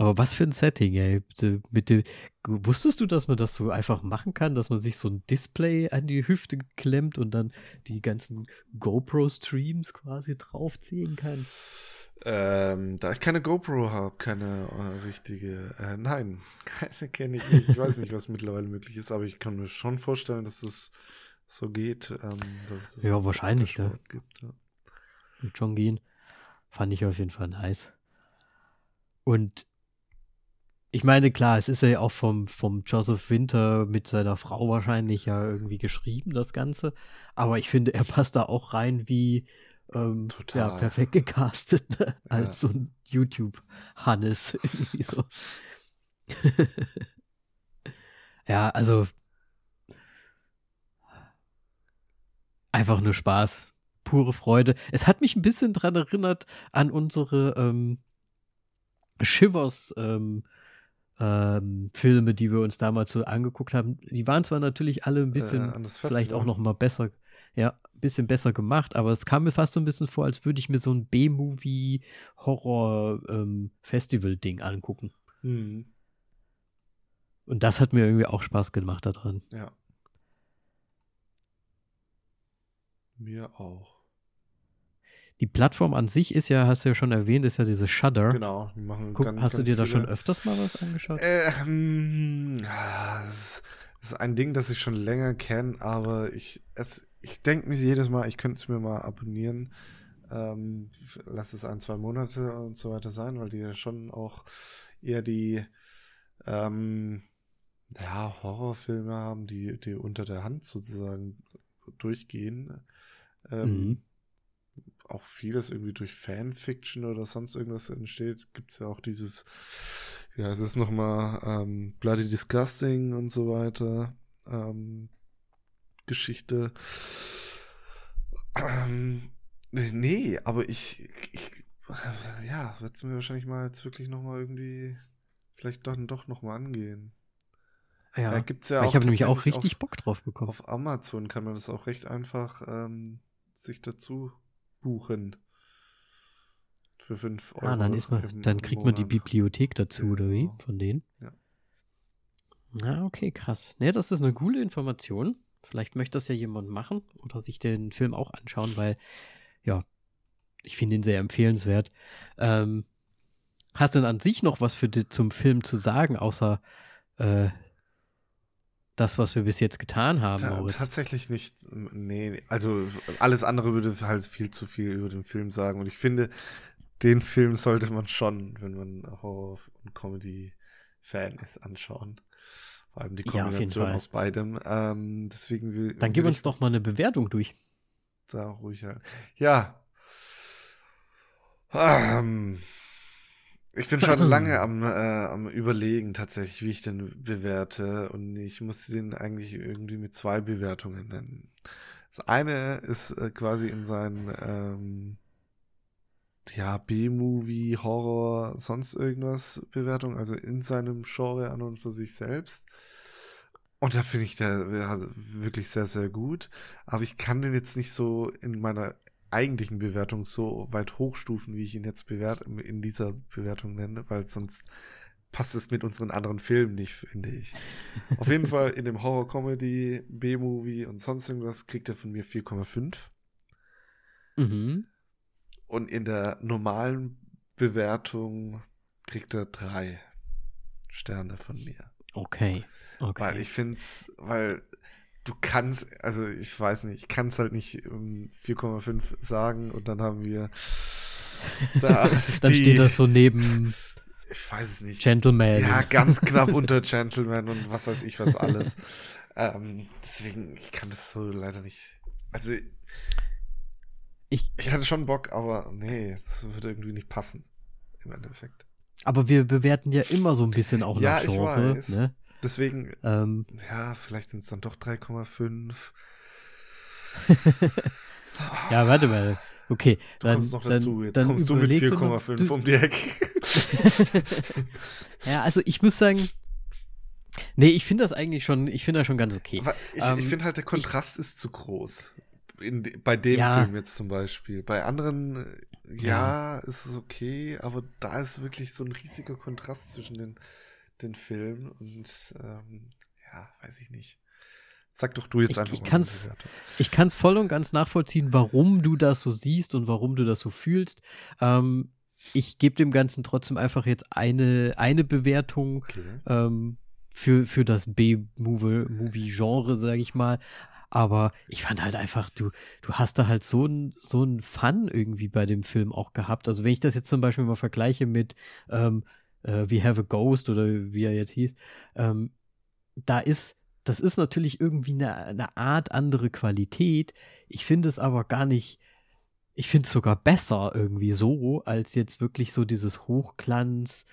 Aber was für ein Setting, ey. Mit dem, wusstest du, dass man das so einfach machen kann, dass man sich so ein Display an die Hüfte klemmt und dann die ganzen GoPro-Streams quasi draufziehen kann? Ähm, da ich keine GoPro habe, keine äh, richtige, äh, nein, <laughs> keine kenne ich nicht. Ich weiß nicht, was mittlerweile möglich ist, aber ich kann mir schon vorstellen, dass es so geht. Ähm, dass es ja, wahrscheinlich, ja. Gibt, ja. Wird schon gehen. Fand ich auf jeden Fall nice. Und ich meine, klar, es ist ja auch vom, vom Joseph Winter mit seiner Frau wahrscheinlich ja irgendwie geschrieben, das Ganze. Aber ich finde, er passt da auch rein wie ähm, ja, perfekt gecastet, ne? als ja. so ein YouTube-Hannes <laughs> irgendwie so. ja, also einfach nur Spaß, pure Freude. Es hat mich ein bisschen daran erinnert an unsere ähm, Shivers ähm, ähm, Filme, die wir uns damals so angeguckt haben. Die waren zwar natürlich alle ein bisschen, äh, vielleicht auch noch mal besser, ja, ein bisschen besser gemacht, aber es kam mir fast so ein bisschen vor, als würde ich mir so ein B-Movie-Horror-Festival-Ding ähm, angucken. Mhm. Und das hat mir irgendwie auch Spaß gemacht daran. Ja. Mir auch. Die Plattform an sich ist ja, hast du ja schon erwähnt, ist ja diese Shudder. Genau, die machen Guck, ganz, Hast ganz du dir da schon öfters mal was angeschaut? Ähm, das ist ein Ding, das ich schon länger kenne, aber ich, es, ich denke mir jedes Mal, ich könnte es mir mal abonnieren. Ähm, lass es ein, zwei Monate und so weiter sein, weil die ja schon auch eher die ähm, ja, Horrorfilme haben, die, die unter der Hand sozusagen durchgehen. Ähm, mhm. Auch vieles irgendwie durch Fanfiction oder sonst irgendwas entsteht. Gibt es ja auch dieses, ja, es ist nochmal ähm, Bloody Disgusting und so weiter. Ähm, Geschichte. Ähm, nee, aber ich, ich ja, wird es mir wahrscheinlich mal jetzt wirklich nochmal irgendwie, vielleicht doch, doch nochmal angehen. Ja, äh, gibt's ja auch ich habe nämlich auch richtig auf, Bock drauf bekommen. Auf Amazon kann man das auch recht einfach ähm, sich dazu buchen. Für 5 Euro. Ah, dann, ist man, dann kriegt man die Bibliothek dazu, genau. oder wie? Genau. Von denen? Ja. Ah, okay, krass. Ne, das ist eine coole Information. Vielleicht möchte das ja jemand machen oder sich den Film auch anschauen, weil, ja, ich finde ihn sehr empfehlenswert. Ähm, hast du denn an sich noch was für die, zum Film zu sagen, außer äh, das, was wir bis jetzt getan haben? Ta tatsächlich nicht. Nee, also alles andere würde halt viel zu viel über den Film sagen. Und ich finde, den Film sollte man schon, wenn man Horror- und Comedy-Fan ist, anschauen. Vor allem die Kombination ja, aus beidem. Ähm, deswegen will, Dann gib uns doch mal eine Bewertung durch. Da ruhig halt. Ja. Ähm, ich bin schon <clears throat> lange am, äh, am Überlegen tatsächlich, wie ich den bewerte. Und ich muss den eigentlich irgendwie mit zwei Bewertungen nennen. Das eine ist äh, quasi in seinen ähm, ja, B-Movie, Horror, sonst irgendwas Bewertung, also in seinem Genre an und für sich selbst. Und da finde ich der ja, wirklich sehr, sehr gut. Aber ich kann den jetzt nicht so in meiner eigentlichen Bewertung so weit hochstufen, wie ich ihn jetzt bewert in dieser Bewertung nenne, weil sonst passt es mit unseren anderen Filmen nicht, finde ich. Auf jeden <laughs> Fall in dem Horror-Comedy, B-Movie und sonst irgendwas kriegt er von mir 4,5. Mhm. Und in der normalen Bewertung kriegt er drei Sterne von mir. Okay. okay. Weil ich finde es, weil du kannst, also ich weiß nicht, ich kann es halt nicht um 4,5 sagen und dann haben wir <laughs> da Dann die, steht das so neben ich weiß es nicht. Gentleman. Ja, ganz knapp <laughs> unter Gentleman und was weiß ich was alles. ähm, deswegen, ich kann das so leider nicht. Also ich, ich hatte schon Bock, aber nee, das würde irgendwie nicht passen. Im Endeffekt. Aber wir bewerten ja immer so ein bisschen auch ja, nach Genre. Ich weiß. Ne? Deswegen, ähm, ja, vielleicht sind es dann doch 3,5. <laughs> ja, warte mal. Okay, du dann, kommst noch dazu. Dann, Jetzt dann kommst du mit 4,5 um die Ecke. <laughs> ja, also ich muss sagen, Nee, ich finde das eigentlich schon, ich finde das schon ganz okay. Aber ich, Ähm, ich finde halt, der Kontrast ist zu groß. In, bei dem Ja. Film jetzt zum Beispiel. Bei anderen, äh, ja, ist es okay, aber da ist wirklich so ein riesiger Kontrast zwischen den, den Filmen und ähm, ja, weiß ich nicht. Sag doch du jetzt Ich- einfach ich mal kann's-. Ich kann es voll und ganz nachvollziehen, warum du das so siehst und warum du das so fühlst. Ähm, ich gebe dem Ganzen trotzdem einfach jetzt eine, eine Bewertung Okay. ähm, für, für das B-Movie-Genre, sage ich mal. Aber ich fand halt einfach, du, du hast da halt so ein so Fun irgendwie bei dem Film auch gehabt. Also wenn ich das jetzt zum Beispiel mal vergleiche mit ähm, äh, We Have a Ghost oder wie er jetzt hieß, ähm, da ist, das ist natürlich irgendwie eine, eine Art andere Qualität. Ich finde es aber gar nicht, ich finde es sogar besser irgendwie so, als jetzt wirklich so dieses Hochglanz,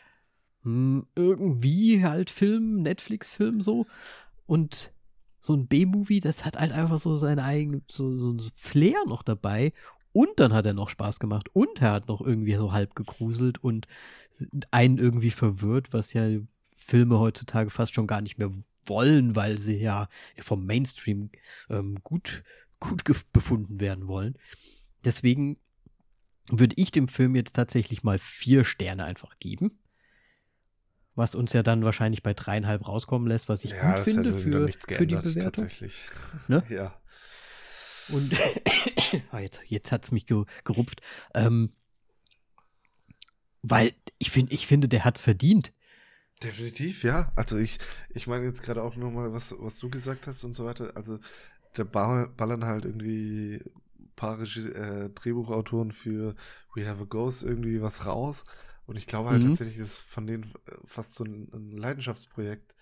hm, irgendwie halt Film, Netflix-Film so. Und so ein B-Movie, das hat halt einfach so seine eigene, so, so Flair noch dabei. Und dann hat er noch Spaß gemacht. Und er hat noch irgendwie so halb gegruselt und einen irgendwie verwirrt, was ja Filme heutzutage fast schon gar nicht mehr wollen, weil sie ja vom Mainstream ähm, gut, gut befunden werden wollen. Deswegen würde ich dem Film jetzt tatsächlich mal vier Sterne einfach geben. Was uns ja dann wahrscheinlich bei dreieinhalb rauskommen lässt, was ich ja, gut finde für, für die Bewertung. tatsächlich. Ne? <laughs> Ja. Und <coughs> ah, jetzt, jetzt hat es mich ge gerupft. Ähm, weil ich, find, ich finde, der hat es verdient. Definitiv, ja. Also ich, ich meine jetzt gerade auch nochmal, was, was du gesagt hast und so weiter. Also da ba- ballern halt irgendwie ein paar Regie äh, Drehbuchautoren für We Have a Ghost irgendwie was raus. Und ich glaube halt Mhm. tatsächlich, ist von denen fast so ein, ein Leidenschaftsprojekt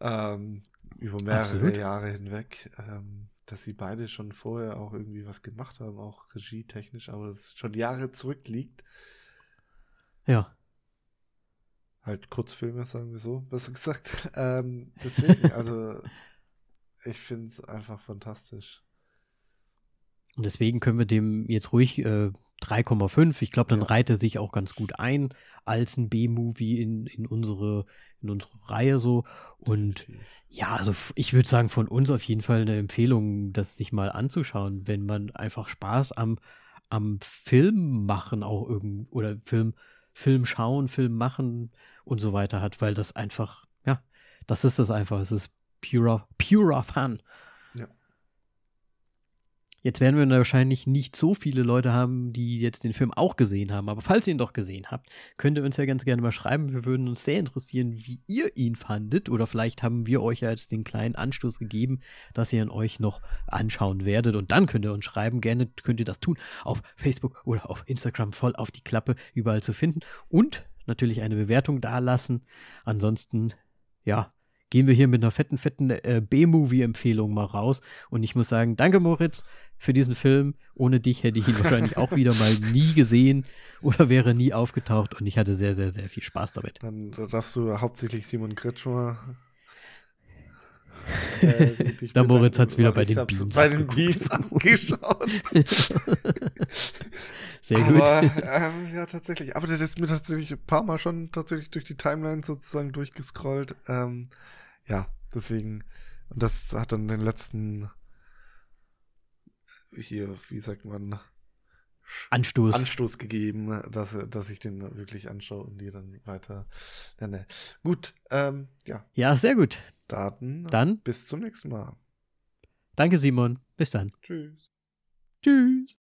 ähm, über mehrere Absolut. Jahre hinweg, ähm, dass sie beide schon vorher auch irgendwie was gemacht haben, auch regietechnisch, aber das schon Jahre zurückliegt. Ja. Halt Kurzfilme, sagen wir so, besser gesagt. <laughs> Ähm, deswegen, also <laughs> ich finde es einfach fantastisch. Und deswegen können wir dem jetzt ruhig äh, 3,5. Ich glaube, dann Ja. reiht er sich auch ganz gut ein als ein B-Movie in, in, unsere, in unsere Reihe so. Und ja, also ich würde sagen, von uns auf jeden Fall eine Empfehlung, das sich mal anzuschauen, wenn man einfach Spaß am, am Film machen auch irgend oder Film, Film schauen, Film machen und so weiter hat, weil das einfach, ja, das ist das einfach. Es ist purer, purer Fun. Jetzt werden wir wahrscheinlich nicht so viele Leute haben, die jetzt den Film auch gesehen haben. Aber falls ihr ihn doch gesehen habt, könnt ihr uns ja ganz gerne mal schreiben. Wir würden uns sehr interessieren, wie ihr ihn fandet. Oder vielleicht haben wir euch ja jetzt den kleinen Anstoß gegeben, dass ihr ihn euch noch anschauen werdet. Und dann könnt ihr uns schreiben. Gerne könnt ihr das tun. Auf Facebook oder auf Instagram voll auf die Klappe überall zu finden. Und natürlich eine Bewertung dalassen. Ansonsten, ja, gehen wir hier mit einer fetten, fetten äh, B-Movie-Empfehlung mal raus. Und ich muss sagen, danke Moritz für diesen Film. Ohne dich hätte ich ihn wahrscheinlich auch wieder mal nie gesehen oder wäre nie aufgetaucht. Und ich hatte sehr, sehr, sehr viel Spaß damit. Dann darfst du hauptsächlich Simon Kretschmer. äh, <laughs> Der Moritz bedanken, hat's wieder bei den Beans Bei den. Beans <laughs> abgeschaut. <laughs> Sehr gut. Aber ähm, ja, tatsächlich. Aber das ist mir tatsächlich ein paar Mal schon tatsächlich durch die Timeline sozusagen durchgescrollt. Ähm, ja, deswegen. Und das hat dann den letzten hier, wie sagt man, Anstoß. Anstoß gegeben, dass, dass ich den wirklich anschaue und die dann weiter nenne. Gut, ähm, ja, ja, sehr gut. Daten. Dann Bis zum nächsten Mal. danke Simon. Bis dann. Tschüss. Tschüss.